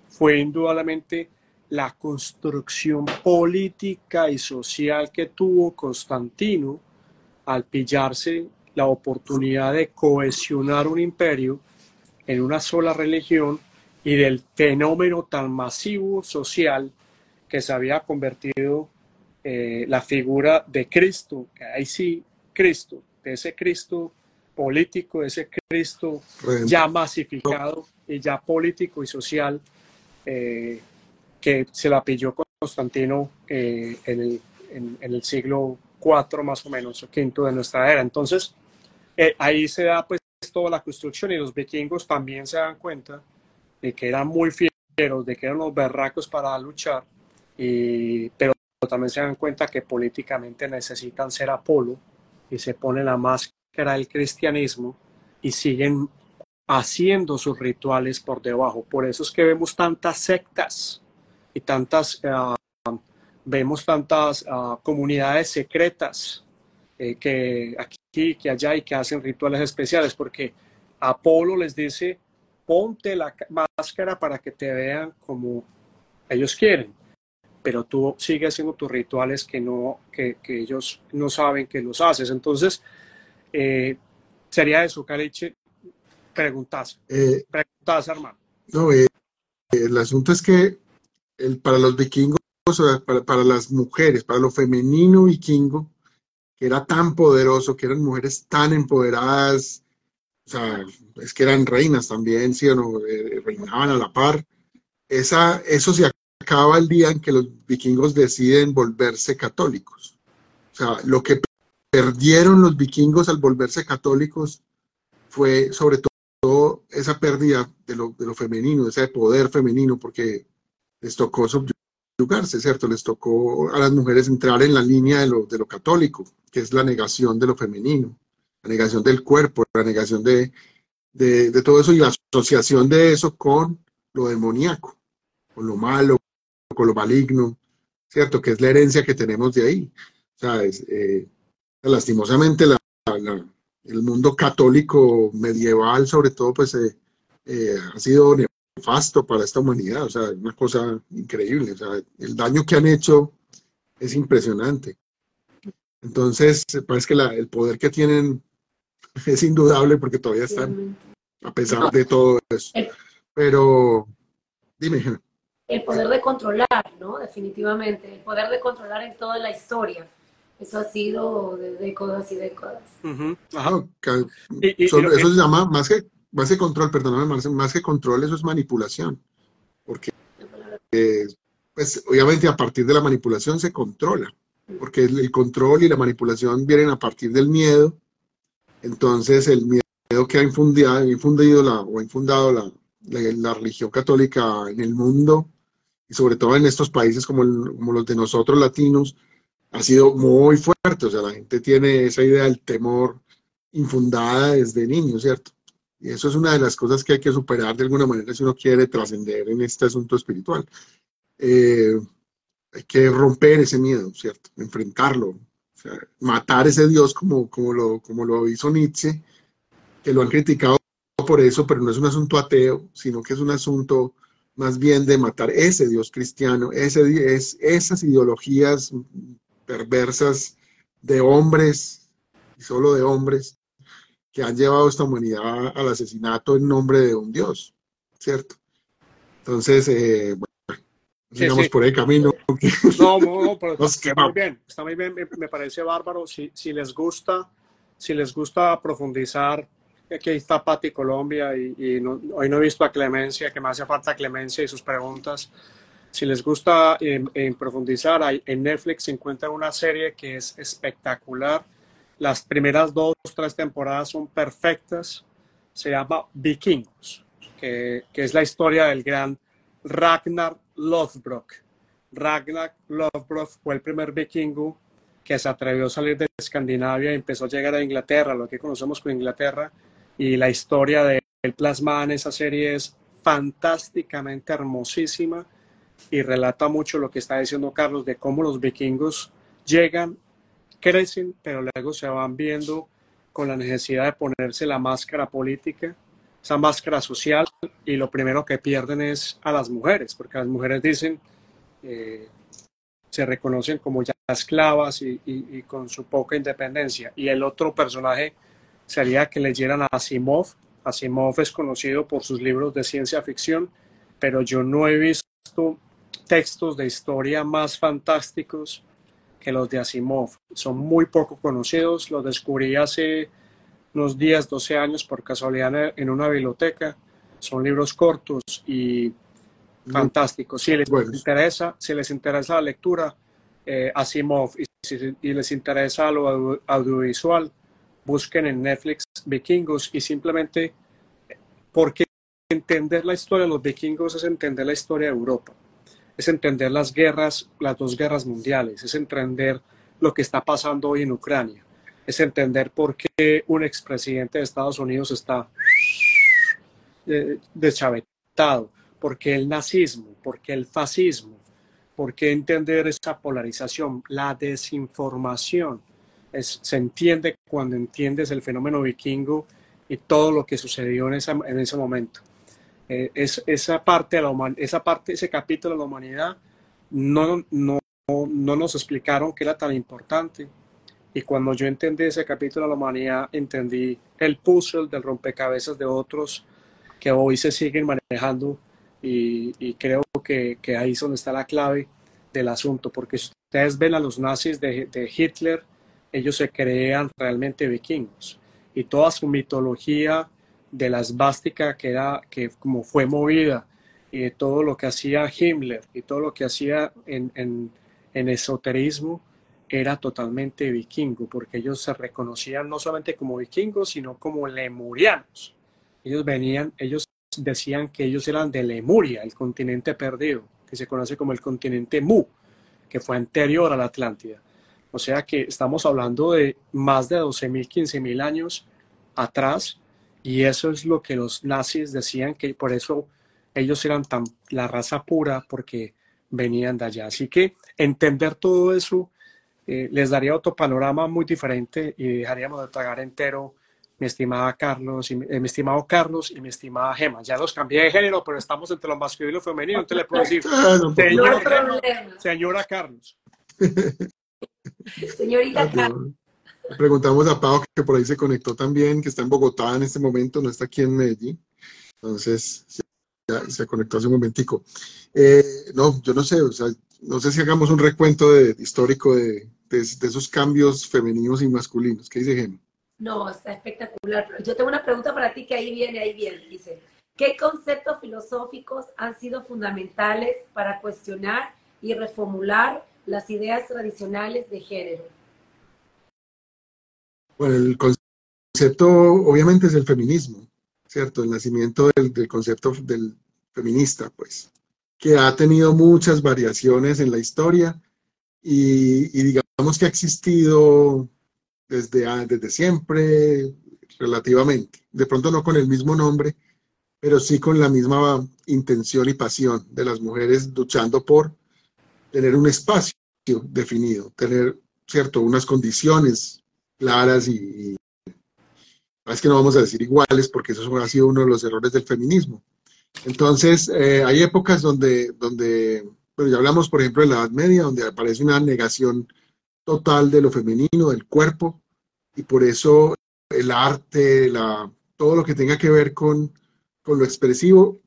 fue indudablemente la construcción política y social que tuvo Constantino al pillarse la oportunidad de cohesionar un imperio en una sola religión y del fenómeno tan masivo social que se había convertido eh, la figura de Cristo, ahí sí, Cristo, de ese Cristo político, de ese Cristo ya masificado y ya político y social, eh, que se la pilló Constantino eh, en, el, en, en, el, siglo IV más o menos, o quinto de nuestra era. Entonces, eh, ahí se da pues toda la construcción y los vikingos también se dan cuenta de que eran muy fieros, de que eran los berracos para luchar, y, pero también se dan cuenta que políticamente necesitan ser Apolo y se ponen la máscara del cristianismo y siguen haciendo sus rituales por debajo. Por eso es que vemos tantas sectas y tantas, uh, vemos tantas uh, comunidades secretas eh, que aquí, que allá y que hacen rituales especiales, porque Apolo les dice, ponte la máscara para que te vean como ellos quieren, pero tú sigues haciendo tus rituales que, no, que, que ellos no saben que los haces. Entonces, eh, sería eso, Caliche, preguntas. Eh, preguntas, hermano. No, eh, el asunto es que el, para los vikingos, para, para, las mujeres, para lo femenino vikingo, que era tan poderoso, que eran mujeres tan empoderadas, o sea, es que eran reinas también, ¿sí o no? Eh, reinaban a la par. Esa, eso se acaba el día en que los vikingos deciden volverse católicos. O sea, lo que perdieron los vikingos al volverse católicos fue sobre todo esa pérdida de lo, de lo femenino, ese poder femenino, porque les tocó subyugarse, ¿cierto? Les tocó a las mujeres entrar en la línea de lo, católico, que es la negación de lo femenino, la negación del cuerpo, la negación de, todo eso y la asociación de eso con lo demoníaco, con lo malo, con lo maligno, ¿cierto? Que es la herencia que tenemos de ahí. ¿Sabes? Eh, lastimosamente la, la, el mundo católico medieval, sobre todo, pues eh, eh, ha sido nefasto para esta humanidad, o sea, una cosa increíble, o sea, el daño que han hecho es impresionante. Entonces, parece que la, el poder que tienen es indudable porque todavía están, a pesar de todo eso. Pero, dime. El poder de controlar, ¿no? Definitivamente, el poder de controlar en toda la historia. Eso ha sido de décadas y décadas. Uh -huh. Ajá. Y, y, Solo, eso se llama, más que, más que control, perdóname, más, más que control, eso es manipulación. Porque, eh, pues, obviamente, a partir de la manipulación se controla. Porque el, control y la manipulación vienen a partir del miedo. Entonces, el miedo que ha infundido, infundido la, o ha infundado la, la, religión católica en el mundo, y sobre todo en estos países como, como los de nosotros latinos, ha sido muy fuerte, o sea, la gente tiene esa idea del temor infundada desde niño, ¿cierto? Y eso es una de las cosas que hay que superar de alguna manera si uno quiere trascender en este asunto espiritual. Eh, hay que romper ese miedo, ¿cierto? Enfrentarlo, o sea, matar ese Dios como, como, lo, como lo hizo Nietzsche, que lo han criticado por eso, pero no es un asunto ateo, sino que es un asunto más bien de matar ese Dios cristiano, ese, es, esas ideologías perversas de hombres, y solo de hombres, que han llevado a esta humanidad al asesinato en nombre de un Dios, ¿cierto? Entonces, eh, bueno, Sigamos por ahí camino. No, no, pero está, muy bien, está muy bien, me, parece bárbaro. Si, si, les gusta, si les gusta profundizar, aquí está Pati Colombia y, hoy no he visto a Clemencia, que me hace falta Clemencia y sus preguntas. Si les gusta en, profundizar, en Netflix se encuentra una serie que es espectacular. Las primeras dos, tres temporadas son perfectas. Se llama Vikingos, que, que es la historia del gran Ragnar Lothbrok. Ragnar Lothbrok fue el primer vikingo que se atrevió a salir de Escandinavia y empezó a llegar a Inglaterra, lo que conocemos como Inglaterra, y la historia de él plasmada en esa serie es fantásticamente hermosísima y relata mucho lo que está diciendo Carlos de cómo los vikingos llegan, crecen, pero luego se van viendo con la necesidad de ponerse la máscara política, esa máscara social, y lo primero que pierden es a las mujeres, porque las mujeres dicen, eh, se reconocen como ya esclavas y, y, con su poca independencia. Y el otro personaje sería que leyeran a Asimov. Asimov es conocido por sus libros de ciencia ficción, pero yo no he visto textos de historia más fantásticos que los de Asimov. Son muy poco conocidos, los descubrí hace unos 10, 12 años por casualidad en una biblioteca. Son libros cortos y fantásticos. Si les interesa, si les interesa la lectura, eh, Asimov, y si les interesa lo audiovisual, busquen en Netflix Vikingos y simplemente porque entender la historia de los vikingos es entender la historia de Europa es entender las guerras, las dos guerras mundiales, es entender lo que está pasando hoy en Ucrania, es entender por qué un expresidente de Estados Unidos está eh, deschavetado, por qué el nazismo, por qué el fascismo, por qué entender esa polarización, la desinformación. Es, se entiende cuando entiendes el fenómeno vikingo y todo lo que sucedió en, en ese momento. Eh, es, esa, parte de la esa parte, ese capítulo de la humanidad no, no, no nos explicaron que era tan importante. Y cuando yo entendí ese capítulo de la humanidad, entendí el puzzle del rompecabezas de otros que hoy se siguen manejando y, creo que, que, ahí es donde está la clave del asunto, porque si ustedes ven a los nazis de, de Hitler, ellos se creían realmente vikingos y toda su mitología de la esvástica que era, que como fue movida, y de todo lo que hacía Himmler y todo lo que hacía en, en, esoterismo, era totalmente vikingo, porque ellos se reconocían no solamente como vikingos, sino como lemurianos. Ellos venían, ellos decían que ellos eran de Lemuria, el continente perdido, que se conoce como el continente Mu, que fue anterior a la Atlántida. O sea que estamos hablando de más de 12.000, 15.000 años atrás y eso es lo que los nazis decían, que por eso ellos eran tan la raza pura, porque venían de allá. Así que entender todo eso eh, les daría otro panorama muy diferente y dejaríamos de tragar entero mi estimada Carlos y eh, mi estimado Carlos y mi estimada Gema. Ya los cambié de género, pero estamos entre lo masculino y lo femenino, entonces le puedo decir señora Carlos. Señorita Carlos. Preguntamos a Pau, que por ahí se conectó también, que está en Bogotá en este momento, no está aquí en Medellín. Entonces, ya se conectó hace un momentico. Eh, no, yo no sé, o sea, no sé si hagamos un recuento de, histórico de, de, esos cambios femeninos y masculinos. ¿Qué dice Gemma? No, está espectacular. Yo tengo una pregunta para ti que ahí viene, ahí viene. Dice, ¿qué conceptos filosóficos han sido fundamentales para cuestionar y reformular las ideas tradicionales de género? Bueno, el concepto obviamente es el feminismo, ¿cierto? El nacimiento del, concepto del feminista, pues, que ha tenido muchas variaciones en la historia y, digamos que ha existido desde, desde siempre relativamente. De pronto no con el mismo nombre, pero sí con la misma intención y pasión de las mujeres luchando por tener un espacio definido, tener, ¿cierto?, unas condiciones claras y, es que no vamos a decir iguales porque eso ha sido uno de los errores del feminismo. Entonces, eh, hay épocas donde, donde bueno, ya hablamos, por ejemplo, de la Edad Media, donde aparece una negación total de lo femenino, del cuerpo, y por eso el arte, la, todo lo que tenga que ver con, con lo expresivo,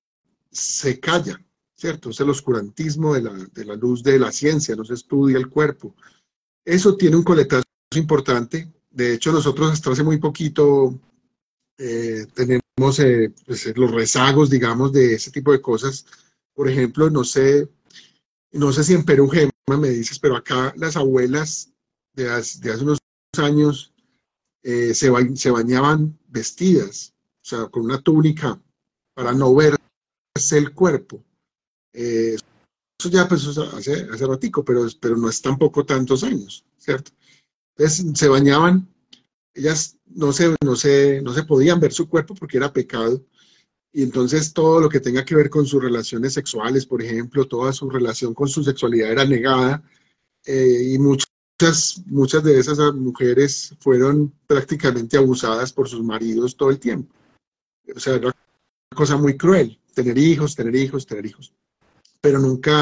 se calla, ¿cierto? Es el oscurantismo de la, de la luz de la ciencia, no se estudia el cuerpo. Eso tiene un coletazo importante. De hecho, nosotros hasta hace muy poquito eh, tenemos eh, pues, los rezagos, digamos, de ese tipo de cosas. Por ejemplo, no sé, no sé si en Perú, Gemma, me dices, pero acá las abuelas de hace, unos años eh, se, ba se bañaban vestidas, o sea, con una túnica para no verse el cuerpo. Eh, eso ya pues hace, hace ratico, pero, pero no es tampoco tantos años, ¿cierto? Entonces se bañaban, ellas no se, no, se, no se podían ver su cuerpo porque era pecado, y entonces todo lo que tenga que ver con sus relaciones sexuales, por ejemplo, toda su relación con su sexualidad era negada, eh, y muchas, muchas de esas mujeres fueron prácticamente abusadas por sus maridos todo el tiempo. O sea, era una cosa muy cruel, tener hijos, tener hijos, tener hijos pero nunca,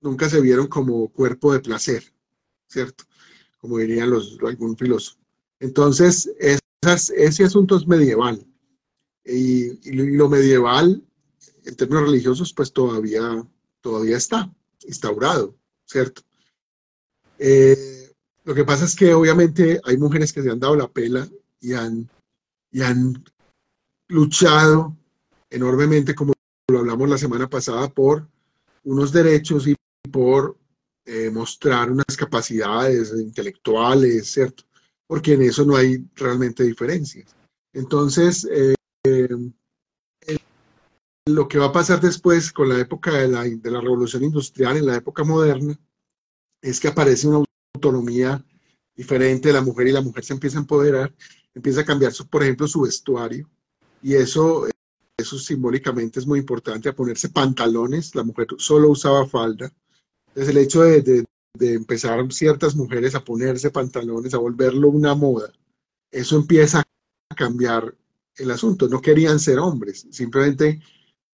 nunca se vieron como cuerpo de placer, ¿cierto? Como dirían los, algún filósofo. Entonces, esas, ese asunto es medieval. Y, lo medieval, en términos religiosos, pues todavía, todavía está instaurado, ¿cierto? Eh, lo que pasa es que obviamente hay mujeres que se han dado la pela y han, y han luchado enormemente, como lo hablamos la semana pasada, por unos derechos y por eh, mostrar unas capacidades intelectuales, ¿cierto? Porque en eso no hay realmente diferencias. Entonces, eh, lo que va a pasar después con la época de la, de la revolución industrial, en la época moderna, es que aparece una autonomía diferente de la mujer y la mujer se empieza a empoderar, empieza a cambiar, su, por ejemplo, su vestuario, y eso eso simbólicamente es muy importante, a ponerse pantalones, la mujer solo usaba falda. Entonces el hecho de, empezar ciertas mujeres a ponerse pantalones, a volverlo una moda, eso empieza a cambiar el asunto. No querían ser hombres, simplemente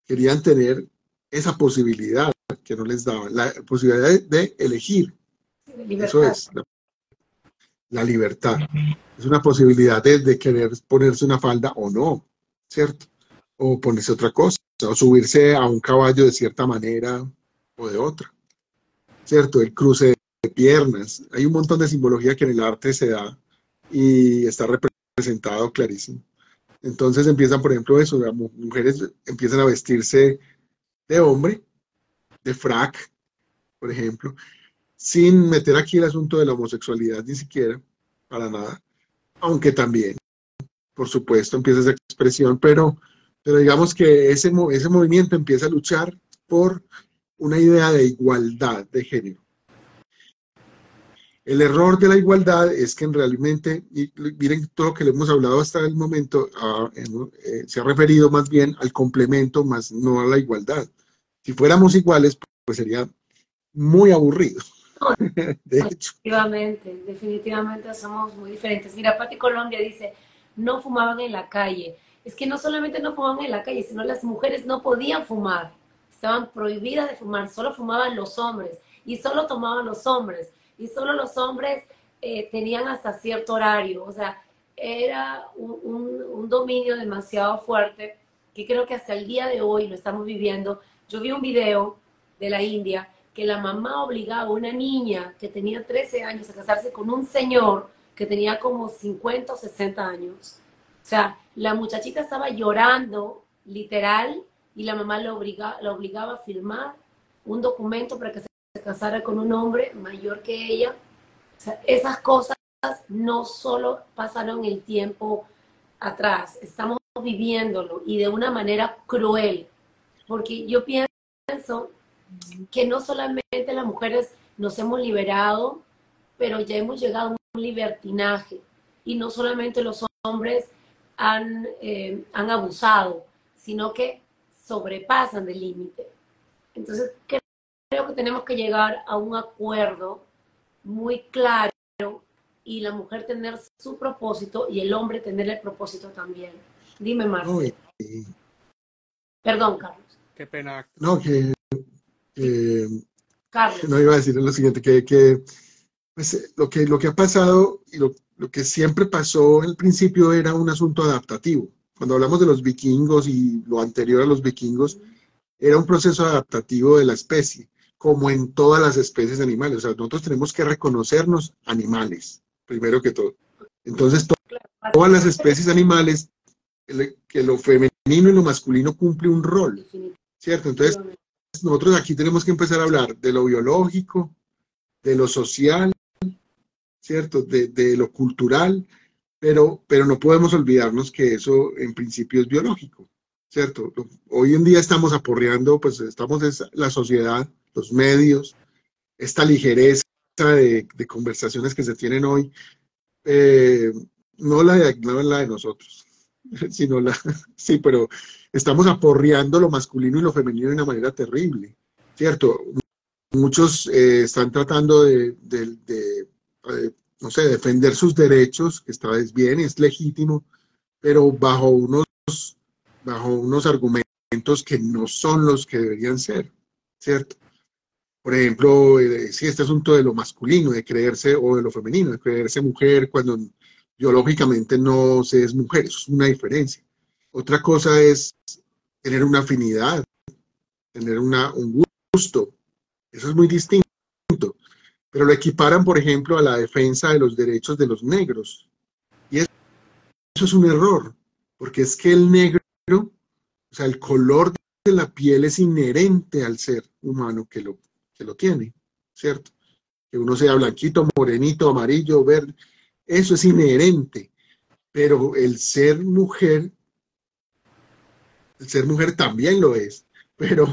querían tener esa posibilidad que no les daban, la posibilidad de, elegir. Eso es la, libertad. Es una posibilidad de querer ponerse una falda o no, ¿cierto? o ponerse otra cosa, o subirse a un caballo de cierta manera o de otra. ¿Cierto? El cruce de piernas. Hay un montón de simbología que en el arte se da y está representado clarísimo. Entonces empiezan, por ejemplo, eso, las mujeres empiezan a vestirse de hombre, de frac, por ejemplo, sin meter aquí el asunto de la homosexualidad ni siquiera, para nada, aunque también, por supuesto, empieza esa expresión, pero pero digamos que ese, ese movimiento empieza a luchar por una idea de igualdad de género. El error de la igualdad es que en realmente, miren todo lo que le hemos hablado hasta el momento, eh, se ha referido más bien al complemento, más no a la igualdad. Si fuéramos iguales, pues sería muy aburrido. de hecho. Definitivamente, definitivamente somos muy diferentes. Mira, Pati Colombia dice, no fumaban en la calle es que no solamente no fumaban en la calle, sino las mujeres no podían fumar. Estaban prohibidas de fumar, solo fumaban los hombres y solo tomaban los hombres y solo los hombres eh, tenían hasta cierto horario. O sea, era un, dominio demasiado fuerte que creo que hasta el día de hoy lo estamos viviendo. Yo vi un video de la India que la mamá obligaba a una niña que tenía 13 años a casarse con un señor que tenía como 50 o 60 años. O sea, la muchachita estaba llorando, literal, y la mamá la, la obligaba a firmar un documento para que se casara con un hombre mayor que ella. O sea, esas cosas no solo pasaron el tiempo atrás, estamos viviéndolo y de una manera cruel, porque yo pienso que no solamente las mujeres nos hemos liberado, pero ya hemos llegado a un libertinaje y no solamente los hombres han, eh, han abusado, sino que sobrepasan del límite. Entonces, creo que tenemos que llegar a un acuerdo muy claro y la mujer tener su propósito y el hombre tener el propósito también. Dime, Marcelo. Perdón, Carlos. Qué pena. No, que, Carlos. no iba a decir lo siguiente, que, que pues, lo que lo que ha pasado y lo, lo que siempre pasó al principio era un asunto adaptativo. Cuando hablamos de los vikingos y lo anterior a los vikingos, era un proceso adaptativo de la especie, como en todas las especies animales. O sea, nosotros tenemos que reconocernos animales, primero que todo. Entonces, todas las especies animales, que lo femenino y lo masculino cumple un rol, ¿cierto? Entonces, nosotros aquí tenemos que empezar a hablar de lo biológico, de lo social, ¿cierto? De, lo cultural, pero, pero no podemos olvidarnos que eso en principio es biológico, ¿cierto? Hoy en día estamos aporreando, pues estamos en la sociedad, los medios, esta ligereza de, conversaciones que se tienen hoy, eh, no, la de, no la de nosotros, sino la, sí, pero estamos aporreando lo masculino y lo femenino de una manera terrible, ¿cierto? Muchos eh, están tratando de, eh, no sé, defender sus derechos, que está bien, es legítimo, pero bajo unos, bajo unos argumentos que no son los que deberían ser, ¿cierto? Por ejemplo, eh, si este asunto de lo masculino, de creerse, o de lo femenino, de creerse mujer cuando biológicamente no se es mujer, eso es una diferencia. Otra cosa es tener una afinidad, tener una, un gusto, eso es muy distinto. Pero lo equiparan, por ejemplo, a la defensa de los derechos de los negros. Y eso, es un error, porque es que el negro, o sea, el color de la piel es inherente al ser humano que lo, que lo tiene, ¿cierto? Que uno sea blanquito, morenito, amarillo, verde, eso es inherente. Pero el ser mujer, el ser mujer también lo es, pero,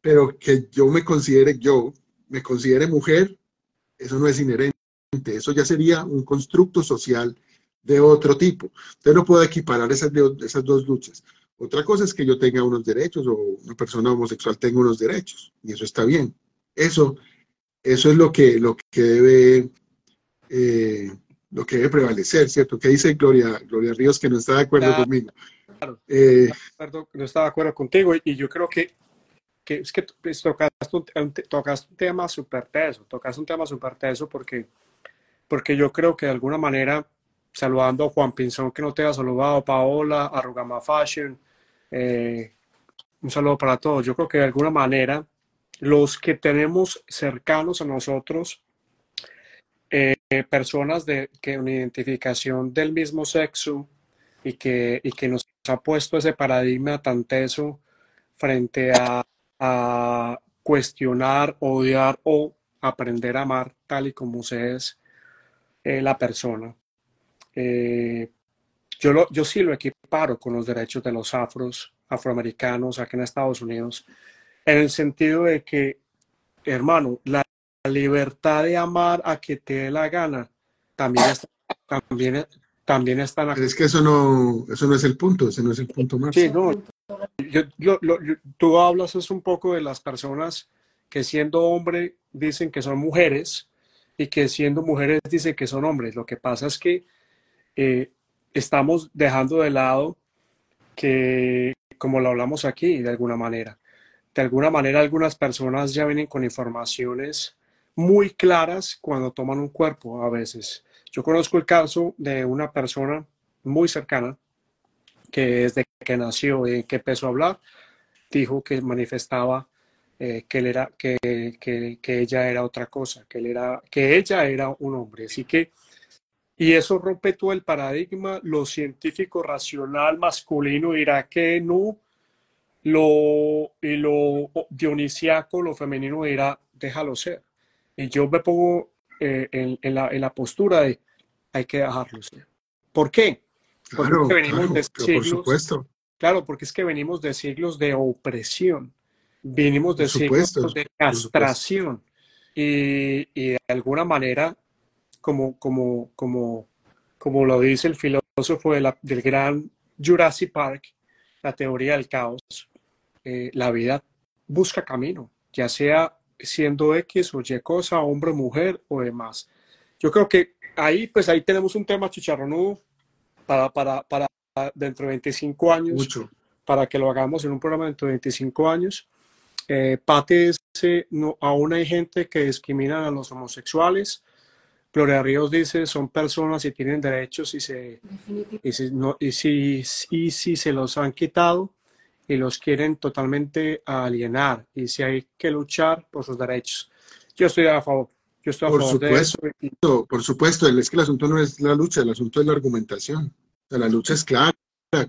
pero que yo me considere, yo me considere mujer, eso no es inherente. Eso ya sería un constructo social de otro tipo. Usted no puede equiparar esas, esas dos luchas. Otra cosa es que yo tenga unos derechos o una persona homosexual tenga unos derechos, y eso está bien. Eso, eso es lo que, lo que debe eh, lo que debe prevalecer, ¿cierto? ¿Qué dice Gloria, Gloria Ríos que no está de acuerdo conmigo? Claro, eh, no está de acuerdo contigo y, yo creo que, es que pues, tocaste, un, tema súper teso, tocaste un tema súper teso porque, porque yo creo que de alguna manera, saludando a Juan Pinzón que no te ha saludado, Paola, a Fashion, eh, un saludo para todos. Yo creo que de alguna manera los que tenemos cercanos a nosotros, eh, personas de que una identificación del mismo sexo y que, y que nos ha puesto ese paradigma tan teso frente a, a cuestionar, odiar o aprender a amar tal y como se es eh, la persona. Eh, yo, lo, yo sí lo equiparo con los derechos de los afros, afroamericanos aquí en Estados Unidos, en el sentido de que, hermano, la libertad de amar a que te dé la gana también está, también, también está Es que eso no, eso no es el punto, ese no es el punto más. Sí, no. Yo, tú hablas es un poco de las personas que siendo hombre dicen que son mujeres y que siendo mujeres dicen que son hombres. Lo que pasa es que eh, estamos dejando de lado que, como lo hablamos aquí, de alguna manera, de alguna manera algunas personas ya vienen con informaciones muy claras cuando toman un cuerpo a veces. Yo conozco el caso de una persona muy cercana que desde que nació y que empezó a hablar, dijo que manifestaba eh, que, él era, que, que, que, ella era otra cosa, que, él era, que ella era un hombre. Así que, y eso rompe todo el paradigma, lo científico racional masculino dirá que no, lo, y lo dionisiaco, lo femenino dirá déjalo ser. Y yo me pongo eh, en, la, en, la, postura de hay que dejarlo ser. ¿Por qué? Porque claro, venimos de siglos, por supuesto. Claro, porque es que venimos de siglos de opresión, venimos de siglos de castración y, y, de alguna manera, como, como, como, como lo dice el filósofo de la, del gran Jurassic Park, la teoría del caos, eh, la vida busca camino, ya sea siendo X o Y cosa, hombre, mujer o demás. Yo creo que ahí, pues ahí tenemos un tema chicharronudo para, para, para dentro de 25 años, Mucho. para que lo hagamos en un programa dentro de 25 años. Eh, Pate dice, no, aún hay gente que discrimina a los homosexuales. Gloria Ríos dice, son personas y tienen derechos y, se, y, si, no, y, si, y si se los han quitado, y los quieren totalmente alienar y si hay que luchar por sus derechos. Yo estoy a favor. Yo estoy a Por favor de eso. supuesto, por supuesto, es que el asunto no es la lucha, el asunto es la argumentación. O sea, la lucha es clara,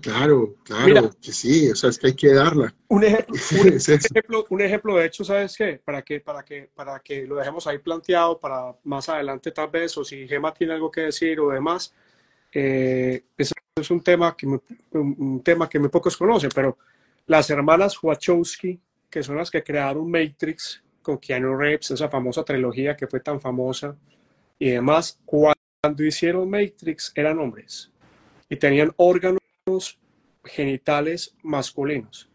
claro, claro, Mira. que sí, o sea, es que hay que darla. Un ejemplo, un Es ejemplo, un ejemplo de hecho, ¿sabes qué? Para que, para que, para que lo dejemos ahí planteado para más adelante tal vez, o si Gema tiene algo que decir o demás, eh, ese es un tema que un, un tema que muy pocos conocen, pero las hermanas Wachowski, que son las que crearon Matrix con Keanu Reeves, esa famosa trilogía que fue tan famosa y demás, cuando hicieron Matrix eran hombres y tenían órganos genitales masculinos.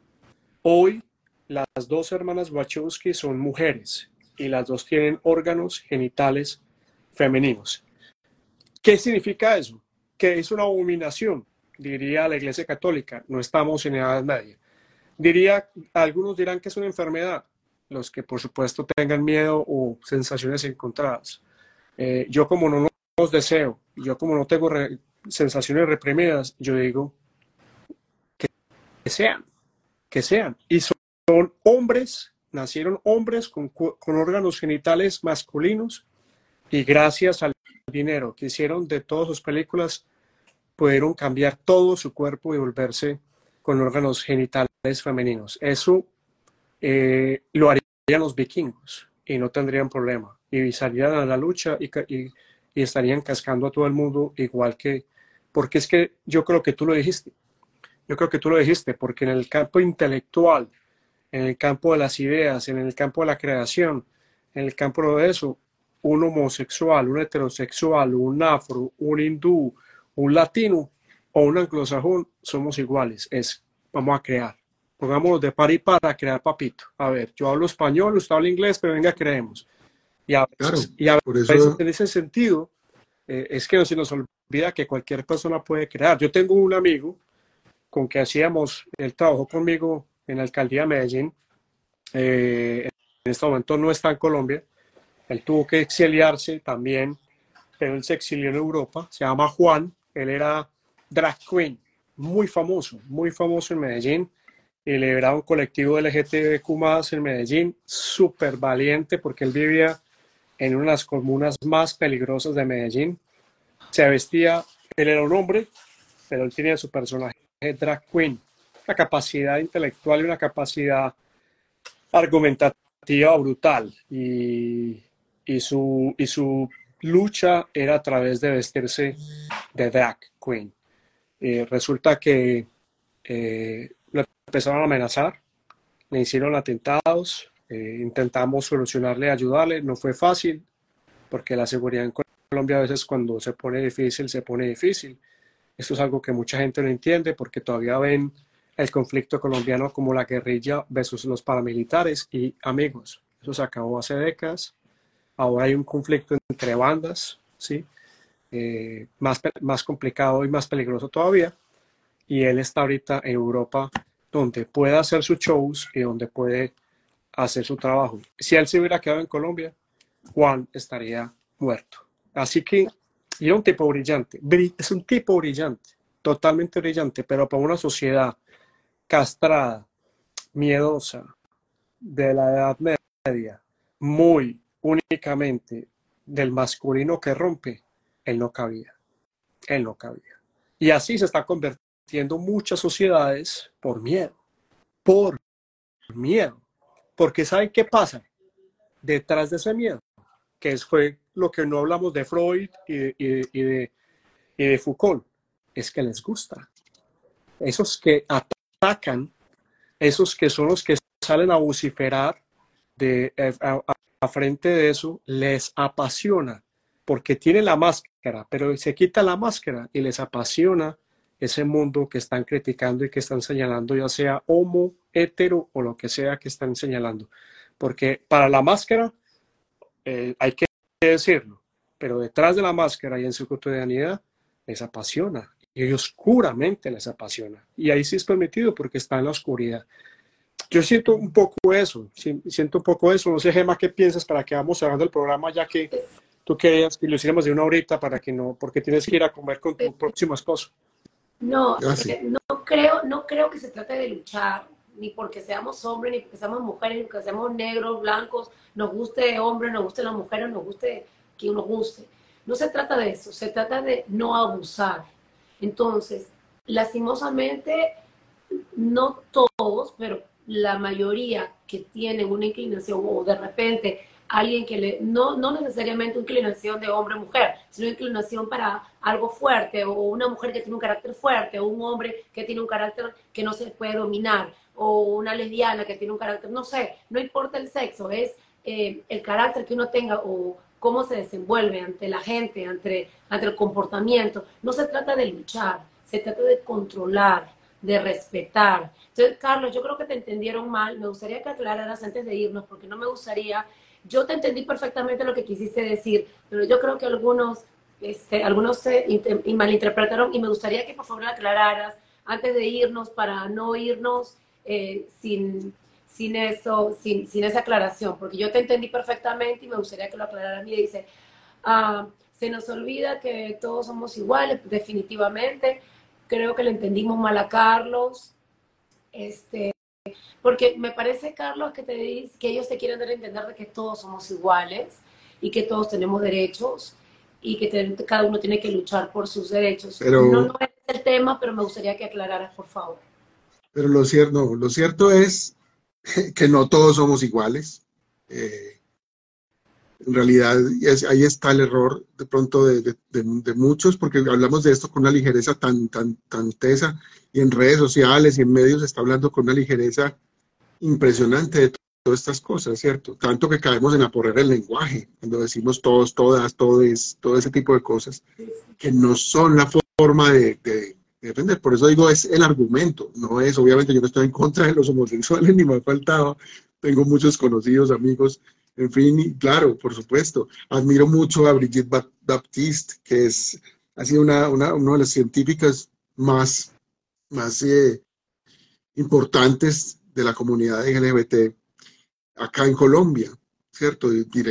Hoy las dos hermanas Wachowski son mujeres y las dos tienen órganos genitales femeninos. ¿Qué significa eso? Que es una abominación, diría la Iglesia Católica. No estamos en Edad Media. Diría, algunos dirán que es una enfermedad, los que por supuesto tengan miedo o sensaciones encontradas. Eh, yo como no los deseo, yo como no tengo sensaciones reprimidas, yo digo que, sean, que sean. Y son, hombres, nacieron hombres con, con órganos genitales masculinos y gracias al dinero que hicieron de todas sus películas, pudieron cambiar todo su cuerpo y volverse con órganos genitales femeninos. Eso eh, lo harían los vikingos y no tendrían problema. Y saldrían a la lucha y- y estarían cascando a todo el mundo igual que... Porque es que yo creo que tú lo dijiste. Yo creo que tú lo dijiste, porque en el campo intelectual, en el campo de las ideas, en el campo de la creación, en el campo de eso, un homosexual, un heterosexual, un afro, un hindú, un latino o un anglosajón, somos iguales. Es, vamos a crear. Pongámonos de par y para crear papito. A ver, yo hablo español, usted habla inglés, pero venga, creemos. Y a veces, Claro, y a veces eso, en ese sentido, eh, es que no se nos olvida que cualquier persona puede crear. Yo tengo un amigo con que hacíamos, él trabajó conmigo en la alcaldía de Medellín, eh, en este momento no está en Colombia, él tuvo que exiliarse también, pero él se exilió en Europa, se llama Juan, él era drag queen, muy famoso, muy famoso en Medellín, y lideraba un colectivo LGTBQ en Medellín, súper valiente porque él vivía en una de las comunas más peligrosas de Medellín, se vestía, él era un hombre, pero él tenía su personaje drag queen, una capacidad intelectual y una capacidad argumentativa brutal. Y, su, y su lucha era a través de vestirse de drag queen. Eh, resulta que eh, empezaron a amenazar, le hicieron atentados, eh, intentamos solucionarle, ayudarle, no fue fácil, porque la seguridad en Colombia a veces cuando se pone difícil, se pone difícil. Esto es algo que mucha gente no entiende porque todavía ven el conflicto colombiano como la guerrilla versus los paramilitares y amigos. Eso se acabó hace décadas. Ahora hay un conflicto entre bandas, ¿sí? Eh, más, más complicado y más peligroso todavía. Y él está ahorita en Europa donde puede hacer sus shows y donde puede hacer su trabajo. Si él se hubiera quedado en Colombia, Juan estaría muerto. Así que era un tipo brillante, bri- es un tipo brillante, totalmente brillante, pero para una sociedad castrada, miedosa, de la Edad Media, muy únicamente del masculino que rompe, él no cabía, él no cabía. Y así se está convirtiendo muchas sociedades por miedo, por miedo, porque ¿saben qué pasa? Detrás de ese miedo, que es, fue lo que no hablamos de Freud y de, y de- Foucault, es que les gusta. Esos que atacan, esos que son los que salen a vociferar de, eh, a- a frente de eso, les apasiona, porque tienen la máscara, pero se quita la máscara y les apasiona ese mundo que están criticando y que están señalando, ya sea homo, hetero o lo que sea que están señalando. Porque para la máscara eh, hay que decirlo, pero detrás de la máscara y en su cotidianidad les apasiona y oscuramente les apasiona. Y ahí sí es permitido porque está en la oscuridad. Yo siento un poco eso, siento un poco eso. No sé, Gemma, ¿qué piensas para que vamos cerrando el programa ya que tú querías que lo hiciéramos de una horita para que no, porque tienes que ir a comer con tu próximo esposo. No, Ah, sí. eh, no creo, no creo que se trate de luchar. ni porque seamos hombres, ni porque seamos mujeres, ni porque seamos negros, blancos, nos guste hombres, nos guste las mujeres, nos guste quien nos guste. No se trata de eso, se trata de no abusar. Entonces, lastimosamente, no todos, pero la mayoría que tienen una inclinación o de repente alguien que le, no, no necesariamente inclinación de hombre o mujer, sino inclinación para algo fuerte, o una mujer que tiene un carácter fuerte, o un hombre que tiene un carácter que no se puede dominar, o una lesbiana que tiene un carácter, no sé, no importa el sexo, es eh, el carácter que uno tenga o cómo se desenvuelve ante la gente, ante, ante el comportamiento. No se trata de luchar, se trata de controlar, de respetar. Entonces, Carlos, yo creo que te entendieron mal. Me gustaría que aclararas antes de irnos, porque no me gustaría yo te entendí perfectamente lo que quisiste decir, pero yo creo que algunos, este, algunos se malinterpretaron y me gustaría que por favor aclararas antes de irnos para no irnos eh, sin, sin eso, sin, sin, esa aclaración, porque yo te entendí perfectamente y me gustaría que lo aclararas. Y dice, ah, se nos olvida que todos somos iguales, definitivamente. Creo que le entendimos mal a Carlos. Este, porque me parece, Carlos, que, te dice, que ellos te quieren dar a entender de que todos somos iguales y que todos tenemos derechos y que cada uno tiene que luchar por sus derechos. no, no es el tema, pero me gustaría que aclararas, por favor. Pero lo cierto, lo cierto es que no todos somos iguales. Eh, en realidad, ahí está el error de pronto de, muchos, porque hablamos de esto con una ligereza tan, tan, tan tesa, y en redes sociales y en medios se está hablando con una ligereza impresionante de todas estas cosas, ¿cierto? Tanto que caemos en aporrear el lenguaje, cuando decimos todos, todas, todes, todo ese tipo de cosas, que no son la forma de, defender. Por eso digo, es el argumento, no es, obviamente yo no estoy en contra de los homosexuales, ni me ha faltado, tengo muchos conocidos, amigos, en fin, claro, por supuesto. Admiro mucho a Brigitte Baptiste, que es, ha sido una, una, una de las científicas más, más eh, importantes de la comunidad LGBT acá en Colombia, ¿cierto?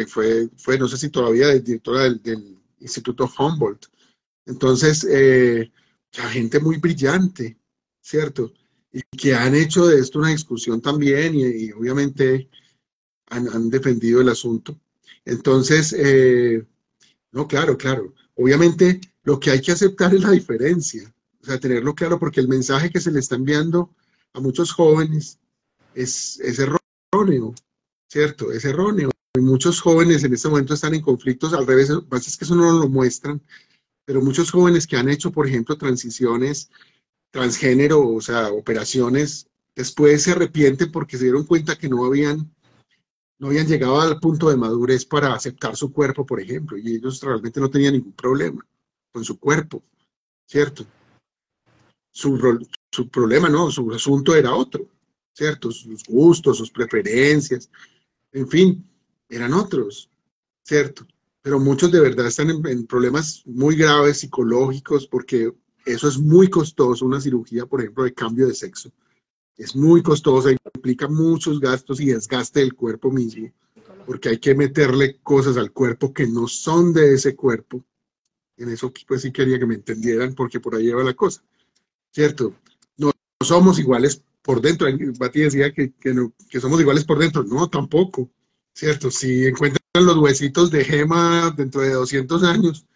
Fue, fue no sé si todavía directora del, Instituto Humboldt. Entonces, eh, gente muy brillante, ¿cierto? Y que han hecho de esto una discusión también y, obviamente han, defendido el asunto. Entonces, eh, no, claro, claro. Obviamente lo que hay que aceptar es la diferencia, o sea, tenerlo claro porque el mensaje que se le está enviando a muchos jóvenes es, erróneo, ¿cierto? Es erróneo. Y muchos jóvenes en este momento están en conflictos, al revés, lo pasa es que eso no lo muestran, pero muchos jóvenes que han hecho, por ejemplo, transiciones transgénero, o sea, operaciones, después se arrepienten porque se dieron cuenta que no habían, no habían llegado al punto de madurez para aceptar su cuerpo, por ejemplo, y ellos realmente no tenían ningún problema con su cuerpo, ¿cierto? Su, su problema, no, su asunto era otro. ¿cierto? Sus gustos, sus preferencias, en fin, eran otros, ¿cierto? Pero muchos de verdad están en, problemas muy graves psicológicos porque eso es muy costoso, una cirugía, por ejemplo, de cambio de sexo. Es muy costosa, implica muchos gastos y desgaste del cuerpo mismo, porque hay que meterle cosas al cuerpo que no son de ese cuerpo. En eso pues sí quería que me entendieran porque por ahí va la cosa, ¿cierto? No somos iguales por dentro. Bati decía que, que, somos iguales por dentro. No, tampoco, ¿cierto? Si encuentran los huesitos de Gema dentro de 200 años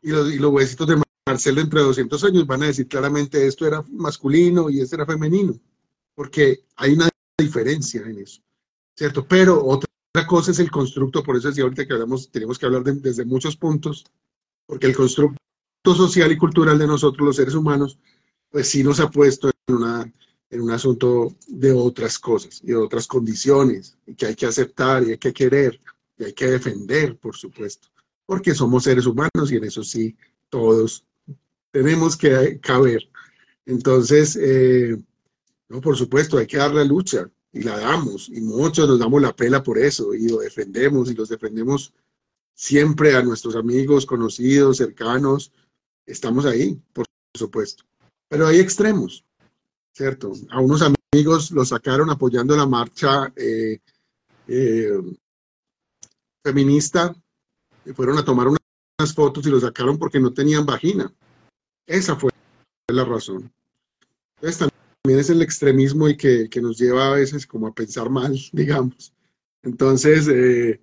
y los, y los huesitos de Marcel dentro de 200 años, van a decir claramente esto era masculino y esto era femenino, porque hay una diferencia en eso, ¿cierto? Pero otra cosa es el constructo, por eso decía ahorita que hablamos, tenemos que hablar desde muchos puntos, porque el constructo social y cultural de nosotros, los seres humanos, pues sí nos ha puesto en una en un asunto de otras cosas y de otras condiciones y que hay que aceptar y hay que querer y hay que defender, por supuesto, porque somos seres humanos y en eso sí todos tenemos que caber. Entonces, eh, no, por supuesto, hay que dar la lucha y la damos y muchos nos damos la pela por eso y lo defendemos y los defendemos siempre a nuestros amigos, conocidos, cercanos. Estamos ahí, por supuesto. Pero hay extremos ¿cierto? A unos amigos los sacaron apoyando la marcha eh, eh, feminista y fueron a tomar unas fotos y los sacaron porque no tenían vagina. Esa fue la razón. Entonces también es el extremismo y que, que, nos lleva a veces como a pensar mal, digamos. Entonces, eh,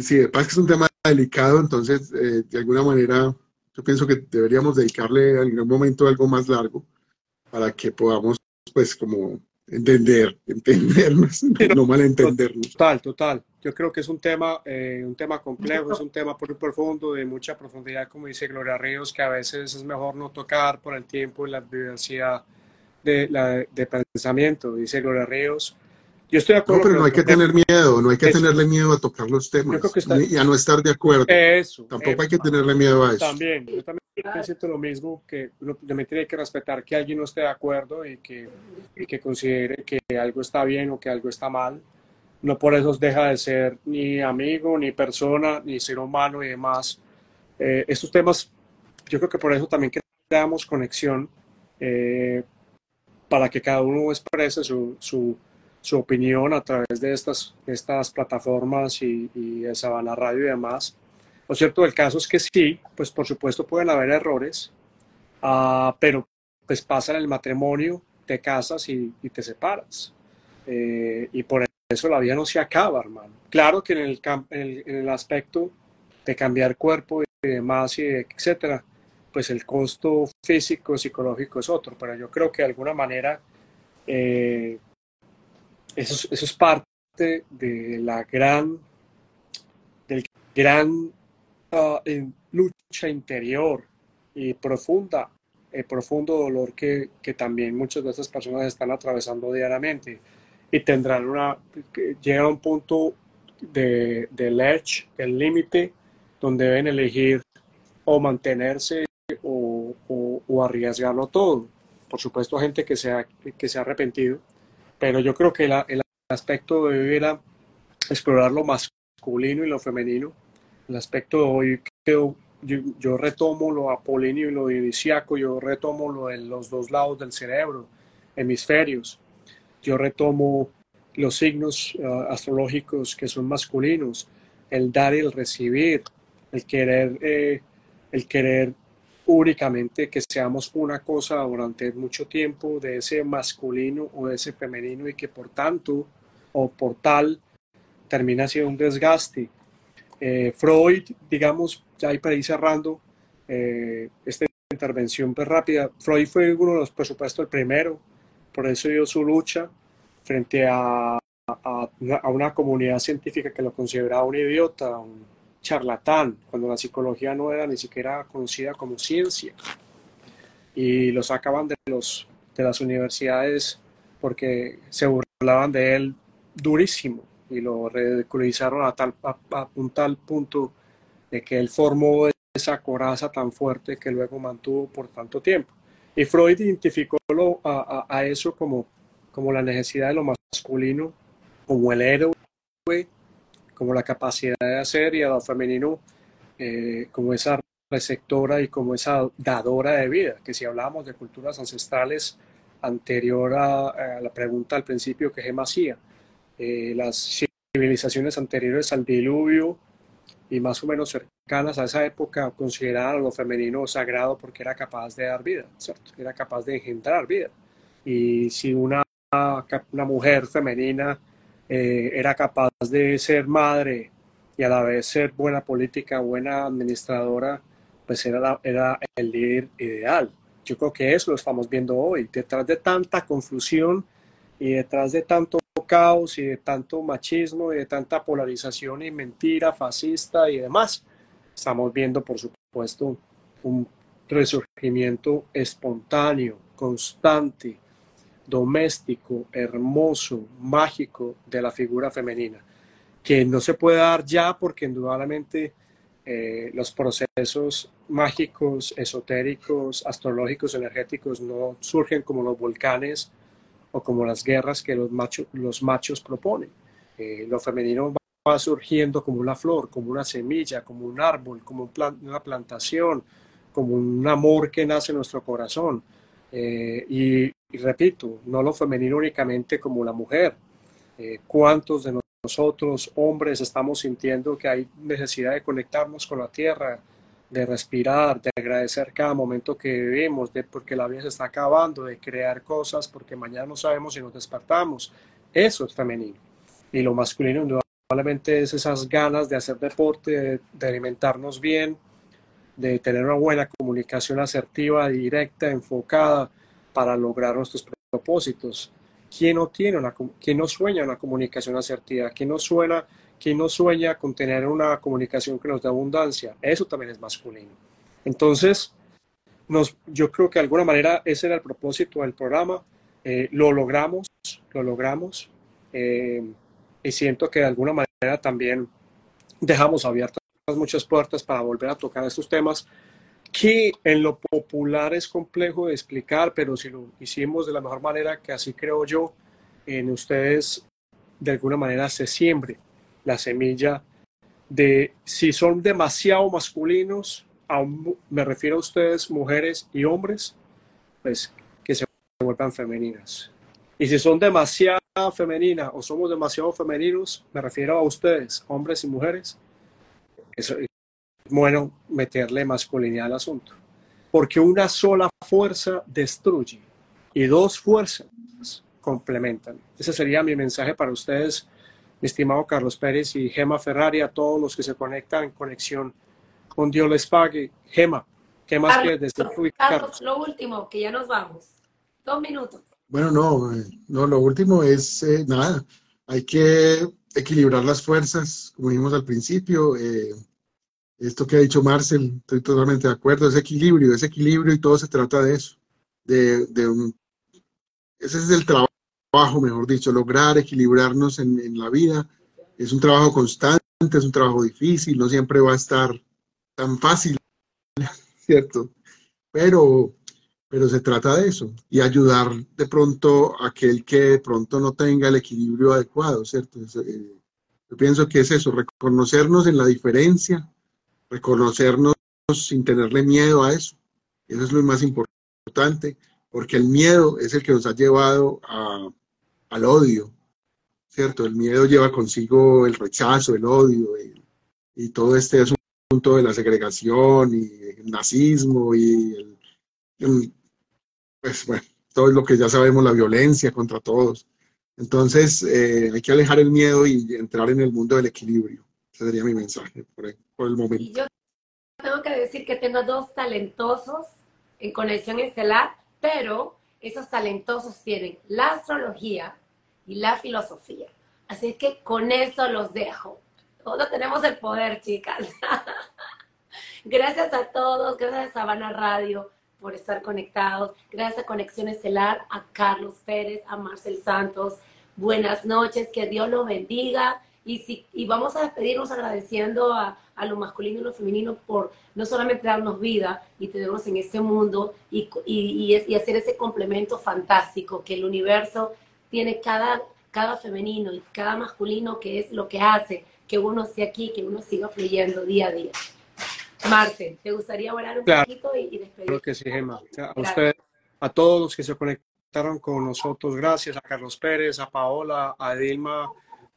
sí, de paz que es un tema delicado, entonces, eh, de alguna manera, yo pienso que deberíamos dedicarle en algún momento algo más largo para que podamos, pues, como entender, entendernos, no malentendernos. Total, total. Yo creo que es un tema, eh, un tema complejo, es un tema muy profundo, de mucha profundidad, como dice Gloria Ríos, que a veces es mejor no tocar por el tiempo y la diversidad de, la, de pensamiento, dice Gloria Ríos. Yo estoy de acuerdo. No, pero no hay que tener miedo, no hay que tenerle miedo a tocar los temas y a no estar de acuerdo. Eso. Tampoco hay que tenerle miedo a eso. También, yo también siento lo mismo, que me tiene que respetar que alguien no esté de acuerdo y que, y que considere que algo está bien o que algo está mal. No por eso deja de ser ni amigo, ni persona, ni ser humano y demás. Eh, estos temas, yo creo que por eso también creamos conexión eh, para que cada uno exprese su, su opinión a través de estas, estas plataformas y, y de Sabana Radio y demás. Lo cierto del caso es que sí, pues por supuesto pueden haber errores, uh, pero pues pasa en el matrimonio, te casas y, te separas. Eh, y por eso la vida no se acaba, hermano. Claro que en el, en el, en el aspecto de cambiar cuerpo y demás, y etcétera, pues el costo físico, psicológico es otro, pero yo creo que de alguna manera eh, eso, eso es parte de la gran, del gran uh, lucha interior y profunda, el profundo dolor que, que, también muchas de estas personas están atravesando diariamente. Y tendrán una, llega a un punto de, del edge, del límite, donde deben elegir o mantenerse arriesgarlo todo. Por supuesto, gente que se ha, que se ha arrepentido pero yo creo que la, el aspecto de hoy era explorar lo masculino y lo femenino. El aspecto de hoy yo, yo, retomo lo apolíneo y lo dionisiaco, yo retomo lo de los dos lados del cerebro, hemisferios. Yo retomo los signos uh, astrológicos que son masculinos, el dar y el recibir, el querer, eh, el querer únicamente que seamos una cosa durante mucho tiempo de ese masculino o de ese femenino y que por tanto o por tal termina siendo un desgaste. Eh, Freud, digamos, ya ahí para ir cerrando eh, esta intervención pues, rápida, Freud fue uno de los, por supuesto, el primero, por eso dio su lucha frente a, a, a una comunidad científica que lo consideraba un idiota, un, charlatán, cuando la psicología no era ni siquiera conocida como ciencia. Y lo sacaban de, los, de las universidades porque se burlaban de él durísimo y lo ridiculizaron a, tal, a, un tal punto de que él formó esa coraza tan fuerte que luego mantuvo por tanto tiempo. Y Freud identificó a, a, eso como, como la necesidad de lo masculino, como el héroe, como la capacidad de hacer y a lo femenino eh, como esa receptora y como esa dadora de vida, que si hablábamos de culturas ancestrales anterior a, la pregunta al principio que Gemma hacía, eh, las civilizaciones anteriores al diluvio y más o menos cercanas a esa época consideraban a lo femenino sagrado porque era capaz de dar vida, ¿cierto? Era capaz de engendrar vida. Y si una, una mujer femenina eh, era capaz de ser madre y a la vez ser buena política, buena administradora, pues era, era el líder ideal. Yo creo que eso lo estamos viendo hoy. Detrás de tanta confusión y detrás de tanto caos y de tanto machismo y de tanta polarización y mentira fascista y demás, estamos viendo, por supuesto, un resurgimiento espontáneo, constante, doméstico, hermoso, mágico de la figura femenina, que no se puede dar ya porque indudablemente eh, los procesos mágicos, esotéricos, astrológicos, energéticos no surgen como los volcanes o como las guerras que los, machos, los machos proponen. Eh, lo femenino va surgiendo como una flor, como una semilla, como un árbol, como una plantación, como un amor que nace en nuestro corazón. Eh, y, repito, no lo femenino únicamente como la mujer. Eh, ¿Cuántos de nosotros, hombres, estamos sintiendo que hay necesidad de conectarnos con la tierra, de respirar, de agradecer cada momento que vivimos, de porque la vida se está acabando, de crear cosas porque mañana no sabemos si nos despertamos. Eso es femenino. Y lo masculino indudablemente es esas ganas de hacer deporte, de, alimentarnos bien, de tener una buena comunicación asertiva, directa, enfocada para lograr nuestros propósitos. ¿Quién no tiene una, quién no sueña una comunicación asertiva? ¿Quién no suena ¿Quién no sueña con tener una comunicación que nos dé abundancia? Eso también es masculino. Entonces, nos, yo creo que de alguna manera ese era el propósito del programa. Eh, lo logramos, lo logramos. Eh, y siento que de alguna manera también dejamos abiertas muchas puertas para volver a tocar estos temas que en lo popular es complejo de explicar, pero si lo hicimos de la mejor manera, que así creo yo, en ustedes de alguna manera se siembre la semilla de si son demasiado masculinos, me refiero a ustedes, mujeres y hombres, pues que se vuelvan femeninas. Y si son demasiado femeninas o somos demasiado femeninos, me refiero a ustedes, hombres y mujeres, eso es bueno meterle masculinidad al asunto. Porque una sola fuerza destruye y dos fuerzas complementan. Ese sería mi mensaje para ustedes mi estimado Carlos Pérez y Gema Ferrari, a todos los que se conectan en conexión con Dios les pague. Gema, ¿qué más quieres decir Carlos, lo último, que ya nos vamos. Dos minutos. Bueno, no, eh, no, lo último es eh, nada, hay que equilibrar las fuerzas, como dijimos al principio. Eh, esto que ha dicho Marcel, estoy totalmente de acuerdo, es equilibrio, es equilibrio y todo se trata de eso, de, de ese es el trabajo mejor dicho, lograr equilibrarnos en, la vida. Es un trabajo constante, es un trabajo difícil, no siempre va a estar tan fácil, ¿cierto? Pero, pero se trata de eso y ayudar de pronto a aquel que de pronto no tenga el equilibrio adecuado, ¿cierto? Eh, yo pienso que es eso, reconocernos en la diferencia, reconocernos sin tenerle miedo a eso. Eso es lo más importante, porque el miedo es el que nos ha llevado al odio, ¿cierto? El miedo lleva consigo el rechazo, el odio y, todo este asunto de la segregación y el nazismo y el, pues bueno, todo lo que ya sabemos, la violencia contra todos. Entonces, eh, hay que alejar el miedo y entrar en el mundo del equilibrio. Sería mi mensaje por, por el momento. Y yo tengo que decir que tengo dos talentosos en Conexión Estelar, pero esos talentosos tienen la astrología y la filosofía. Así que con eso los dejo. Todos tenemos el poder, chicas. gracias a todos, gracias a Sabana Radio por estar conectados. Gracias a Conexión Estelar, a Carlos Pérez, a Marcel Santos. Buenas noches, que Dios los bendiga. Y, si, y vamos a despedirnos agradeciendo a, a lo masculino y lo femenino por no solamente darnos vida y tenernos en este mundo y, y, y, hacer ese complemento fantástico que el universo tiene cada, cada femenino y cada masculino que es lo que hace que uno esté aquí, que uno siga fluyendo día a día. Marce, ¿te gustaría hablar un poquito y, despedir? Creo que sí, Gemma. A usted, a todos los que se conectaron con nosotros, gracias a Carlos Pérez, a Paola, a Dilma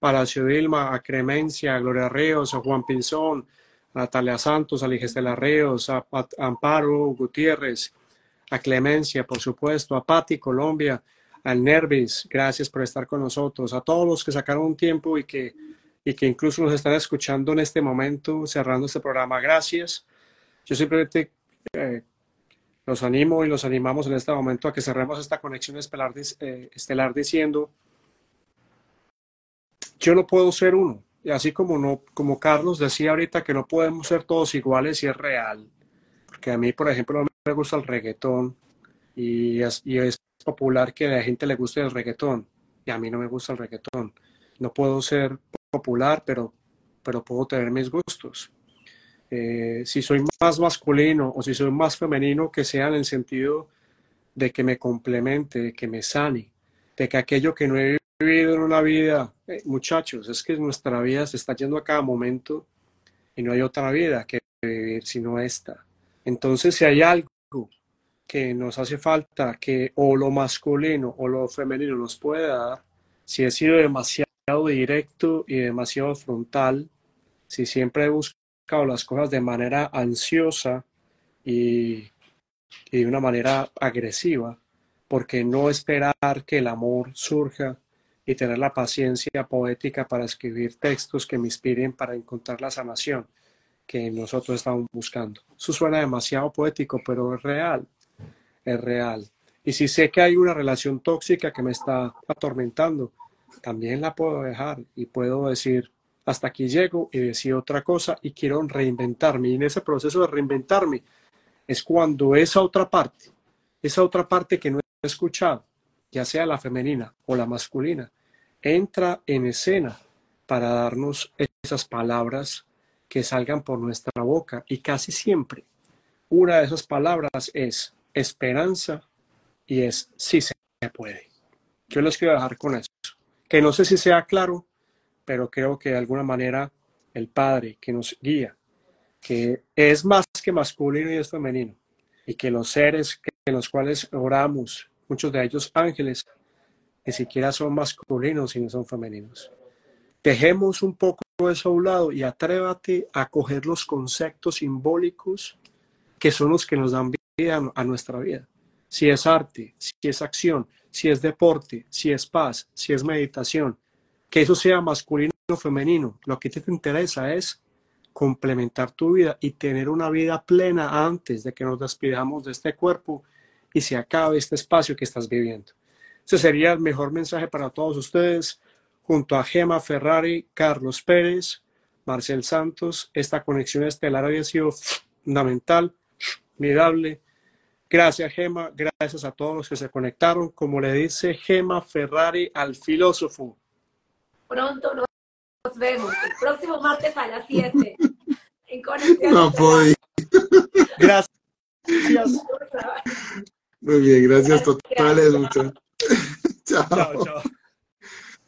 Palacio Dilma, a Cremencia, a Gloria Ríos, a Juan Pinzón, a Natalia Santos, a Ligestela Ríos, a, Amparo Gutiérrez, a Clemencia, por supuesto, a Patti Colombia, al Nervis, gracias por estar con nosotros, a todos los que sacaron un tiempo y que, y que incluso nos están escuchando en este momento, cerrando este programa, gracias. Yo simplemente eh, los animo y los animamos en este momento a que cerremos esta conexión estelar, eh, estelar diciendo yo no puedo ser uno. Y así como, no, como Carlos decía ahorita que no podemos ser todos iguales y es real. Porque a mí, por ejemplo, no me gusta el reggaetón y es, popular que a la gente le guste el reggaetón y a mí no me gusta el reggaetón. No puedo ser popular, pero, pero puedo tener mis gustos. Eh, si soy más masculino o si soy más femenino, que sea en el sentido de que me complemente, de que me sane, de que aquello que no he vivido en una vida, eh, muchachos, es que nuestra vida se está yendo a cada momento y no hay otra vida que vivir sino esta. Entonces, si hay algo que nos hace falta, que o lo masculino o lo femenino nos puede dar, si he sido demasiado directo y demasiado frontal, si siempre he buscado las cosas de manera ansiosa y, y de una manera agresiva, porque no esperar que el amor surja y tener la paciencia poética para escribir textos que me inspiren para encontrar la sanación que nosotros estamos buscando. Eso suena demasiado poético, pero es real, es real. Y si sé que hay una relación tóxica que me está atormentando, también la puedo dejar y puedo decir, hasta aquí llego y decir otra cosa y quiero reinventarme. Y en ese proceso de reinventarme es cuando esa otra parte, esa otra parte que no he escuchado, ya sea la femenina o la masculina, entra en escena para darnos esas palabras que salgan por nuestra boca. Y casi siempre una de esas palabras es esperanza y es sí se puede. Yo les quiero dejar con eso. Que no sé si sea claro, pero creo que de alguna manera el Padre que nos guía, que es más que masculino y es femenino, y que los seres en los cuales oramos, muchos de ellos ángeles, ni siquiera son masculinos, sino son femeninos. Dejemos un poco eso a un lado y atrévate a coger los conceptos simbólicos que son los que nos dan vida a nuestra vida. Si es arte, si es acción, si es deporte, si es paz, si es meditación, que eso sea masculino o femenino. Lo que te interesa es complementar tu vida y tener una vida plena antes de que nos despidamos de este cuerpo y se acabe este espacio que estás viviendo. Ese sería el mejor mensaje para todos ustedes, junto a Gema Ferrari, Carlos Pérez, Marcel Santos. Esta conexión estelar había sido fundamental, mirable. Gracias, Gema. Gracias a todos los que se conectaron. Como le dice Gema Ferrari al filósofo. Pronto nos vemos. El próximo martes a las 7. En conexión. No puedo. Gracias. Muy bien, gracias totales. Chao. Chao, chao.